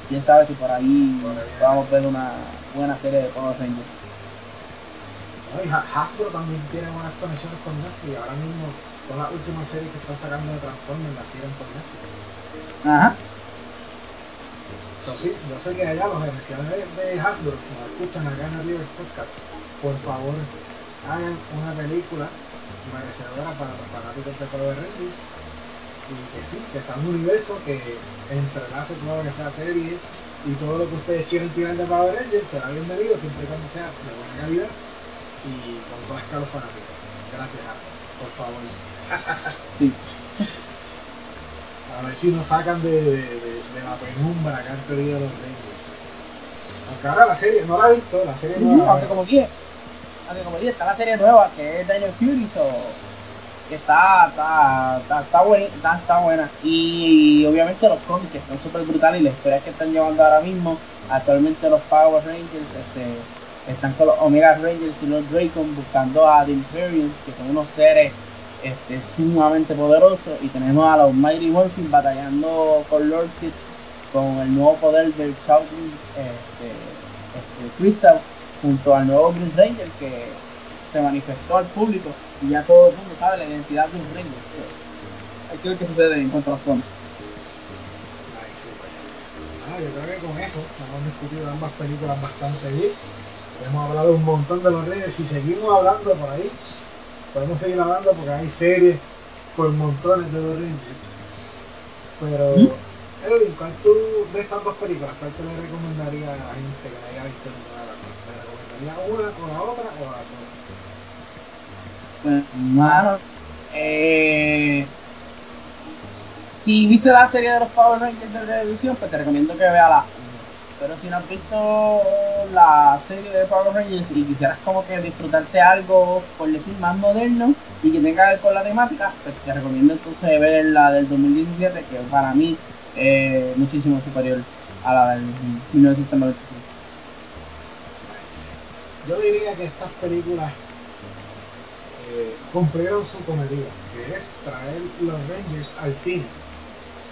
quién sabe si por ahí vamos a ver una buena serie de Power Rangers. Hasbro también tiene buenas conexiones con Netflix. Ahora mismo todas las últimas series que están sacando de Transformers las tienen por Netflix. Ajá. So, sí, yo sé que allá los gerenciales de Hasbro nos escuchan acá en el Rivers Podcast. Por favor, hagan una película merecedora para los fanáticos de Power Rangers y que sí, que sea un universo que entrelace todo lo que sea serie y todo lo que ustedes quieren tirar de Power Rangers será bienvenido siempre y cuando sea de buena calidad y con toda escala fanática. Gracias, por favor. A ver si nos sacan de, de, la penumbra que han pedido los Rangers. Aunque ahora la serie, no la he visto, la serie nueva. Aunque como aunque como dije, está la serie nueva que es Daniel Fury, que está, está, está, está, buena, está, buena. Y, obviamente los cómics están súper brutales y la historia que están llevando ahora mismo. Actualmente los Power Rangers este, están con los Omega Rangers y los Dracon buscando a The Imperium, que son unos seres este, sumamente poderoso y tenemos a los Mighty Morphin batallando con Lord Sith con el nuevo poder del Shouting este, este, Crystal junto al nuevo Green Ranger que se manifestó al público y ya todo el mundo sabe la identidad de un Ranger. Hay que ver qué sucede en cuanto a los fondos. Ah, yo creo que con eso hemos discutido ambas películas bastante bien. Hemos hablado un montón de los Rangers y seguimos hablando por ahí podemos seguir hablando porque hay series por montones de los Rangers. Pero, ¿Mm? Edwin, ¿cuál tú de estas dos películas, cuál te le recomendaría a la gente que la haya visto ninguna una o la otra o las dos? Mano, eh, si viste la serie de los Power Rangers de televisión, pues te recomiendo que veas la pero si no has visto la serie de Power Rangers y quisieras como que disfrutarte algo, por decir, más moderno y que tenga que ver con la temática, pues te recomiendo entonces ver la del 2017, que para mí es muchísimo superior a la del 1995. Yo diría que estas películas eh, cumplieron su comedia, que es traer los Rangers al cine,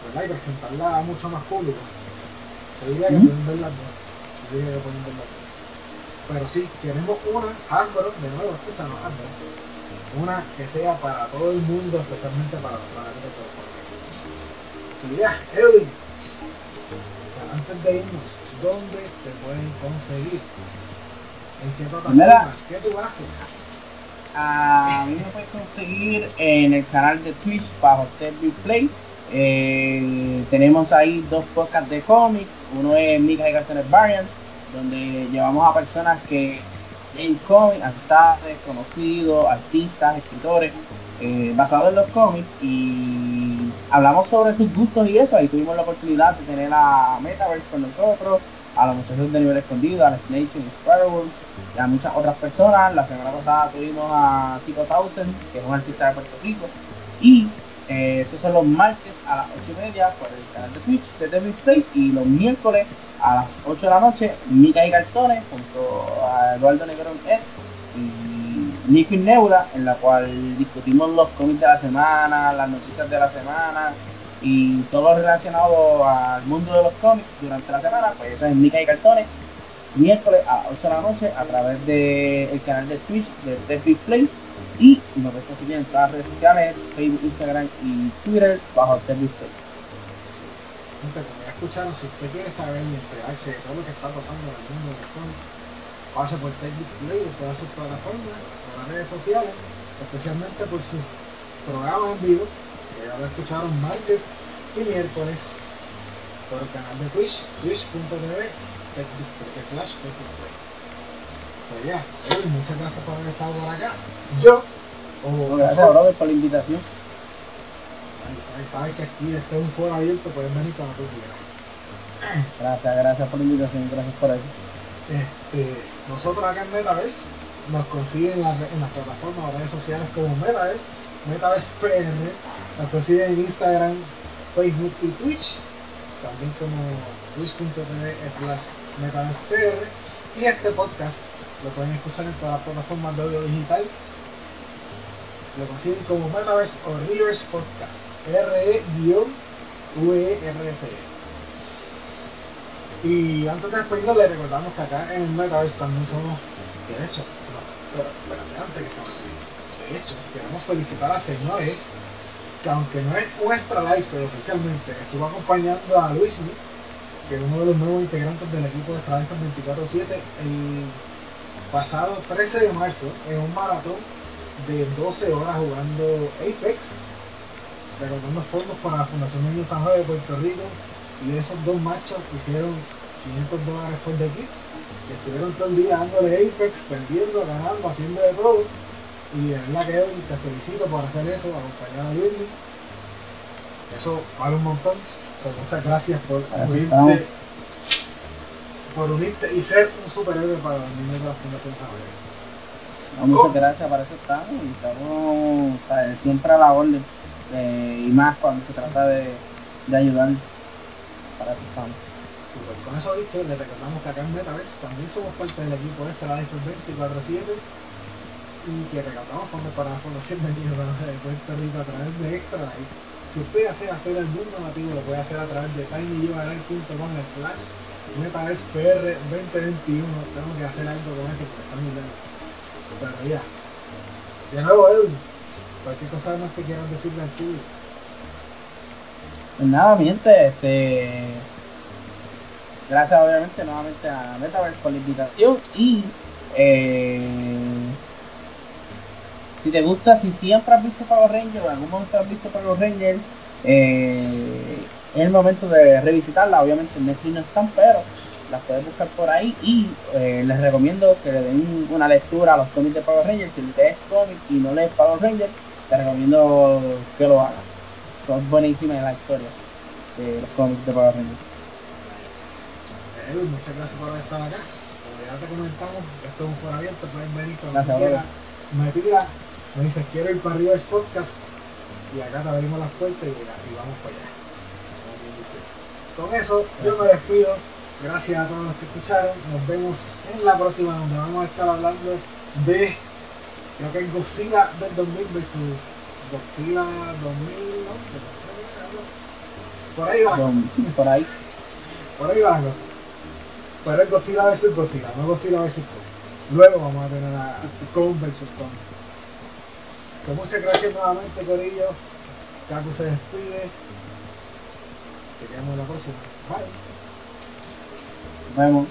¿verdad? Y presentarla a mucho más público yo diría que pueden ver las dos. Yo diría que pueden ver las dos. Pero sí, queremos una Hasbro, de nuevo, escúchanos Hasbro. Una que sea para todo el mundo, especialmente para los fanáticos de los ya, Edwin. antes de irnos, ¿dónde te pueden conseguir? ¿En qué plataforma? ¿Qué tú haces? A mí me puedes conseguir en el canal de Twitch bajo TV Play eh, tenemos ahí dos podcasts de cómics. Uno es Mika y Cartones Variant, donde llevamos a personas que en cómics, actores, conocidos, artistas, escritores, eh, basados en los cómics y hablamos sobre sus gustos y eso. Ahí tuvimos la oportunidad de tener a Metaverse con nosotros, a los muchachos de nivel escondido, a Snake y Sparrows y a muchas otras personas. La semana pasada tuvimos a Tito Thousand, que es un artista de Puerto Rico, y eh, esos son los martes a las 8 y media por el canal de Twitch de Devil Play y los miércoles a las 8 de la noche Mica y Cartones junto a Eduardo Negrón Ed y y Neura en la cual discutimos los cómics de la semana, las noticias de la semana y todo lo relacionado al mundo de los cómics durante la semana, pues eso es Mica y Cartones miércoles a las 8 de la noche a través del canal de Twitch de Devil Play y nos puedes conseguir en todas las redes sociales, Facebook, Instagram y Twitter bajo Terry Gente, como escucharon, si usted quiere saber y enterarse de todo lo que está pasando en el mundo de los cómics, pase por Technic Play en todas sus plataformas, por las redes sociales, especialmente por sus programas en vivo, que ya lo escucharon martes y miércoles. por el canal de Twitch, twitch.tv slash. Pues ya, muchas gracias por haber estado por acá. Yo, o Gracias, brother, por la invitación. sabes, sabes que aquí este es un foro abierto, pueden venir cuando tú quieras. Gracias, gracias por la invitación, gracias por eso. Este, nosotros acá en Metaverse nos consiguen en, la- en las plataformas o redes sociales como Metaverse, Metaverse PR, nos consiguen en Instagram, Facebook y Twitch, también como twitch.tv slash PR, y este podcast lo pueden escuchar en todas las plataformas de audio digital, lo consiguen como Metaverse o Rivers Podcast, R-E-V-E-R-S. Y antes de despedirnos, les recordamos que acá en el Metaverse también somos, de hecho, no, pero antes que se me. De hecho, queremos felicitar al señor E, que aunque no es un extra life oficialmente, estuvo acompañando a Luismi, que es uno de los nuevos integrantes del equipo de Extra Life 24-7, el pasado 13 de marzo, en un maratón de 12 horas jugando Apex, recaudando fondos para la Fundación Niño San Juan de Puerto Rico y esos dos machos hicieron 500 dólares for the kids y estuvieron todo el día dándole Apex, perdiendo, ganando, haciendo de todo y de verdad que te felicito por hacer eso, acompañar a Luis eso vale un montón muchas gracias por unirte por unirte y ser un superhéroe para los niños de la Fundación No, muchas gracias, para eso estamos y estamos siempre a la orden eh, y más cuando se trata de, de ayudar. Para eso estamos. Super. Con eso dicho, les recordamos que acá en Metaverse también somos parte del equipo de Extra Life 24-7 y que recaudamos fondos para la Fundación Niños de Puerto Rico a través de Extra Life. Si usted desea hacer el mundo nativo, lo puede hacer a través de tinyurl.com slash metaversepr 2021. Tengo que hacer algo con eso porque está muy. Pero ya. De nuevo, Edwin, cualquier cosa más que quieras decirle al público. Pues nada, mi gente, este. Gracias, obviamente, nuevamente a Metaverse por la invitación. Y eh, si te gusta, si siempre has visto Power Rangers o en algún momento has visto Power Rangers, eh, es el momento de revisitarla. Obviamente en Netflix no están, pero las puedes buscar por ahí. Y eh, les recomiendo que le den una lectura a los cómics de Power Rangers. Si lees cómics y no lees Power Rangers, te recomiendo que lo hagas. Son buenísimas la historia de los cómics de Power Rangers. Muchas gracias por haber estado acá. Como ya te comentamos, esto es un foro abierto, pueden venir cuando quieran. Me tira, me dices quiero ir para arriba del podcast y acá te abrimos las puertas y, y vamos para allá. Dice. Con eso, yo me despido. Gracias a todos los que escucharon. Nos vemos en la próxima, donde vamos a estar hablando de, creo que es Godzilla del 2000 versus Godzilla 2011. Por ahí va la cosa. Son por ahí. Por ahí va la cosa. Pero es Godzilla vs Godzilla, no Godzilla vs Kong. Luego vamos a tener a Kong vs Kong. Pues muchas gracias nuevamente, Corillo. Caco se despide. Chequeamos la próxima. Bye. Nos vemos.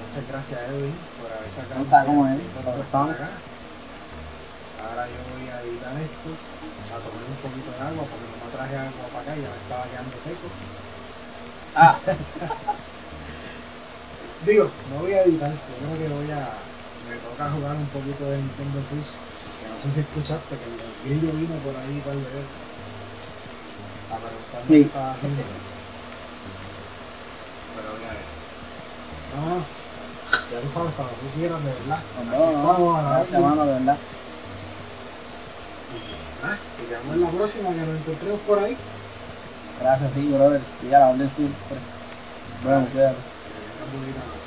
Muchas gracias, Edwin, por haber sacado No sabe cómo es, tiempo pero para estamos. estar acá. Ahora yo voy a editar esto, a tomar un poquito de agua, porque no traje agua para acá y ya me estaba quedando seco. Ah, Digo, no voy a editar, yo creo que voy a. Me toca jugar un poquito de Nintendo Switch. Que no sé si escuchaste que el grillo vino por ahí par de veces. A preguntarme Sí. qué estaba haciendo. Pero ya eso. No, no. Ya tú sabes, cuando tú quieras, de verdad. no, Aquí estamos no, a la mano, de verdad. Y nada, te quedamos en la próxima que nos encontremos por ahí. Gracias, sí, brother. Sí, a la orden siempre. Bueno, cuídate. Que tengan bonita noche.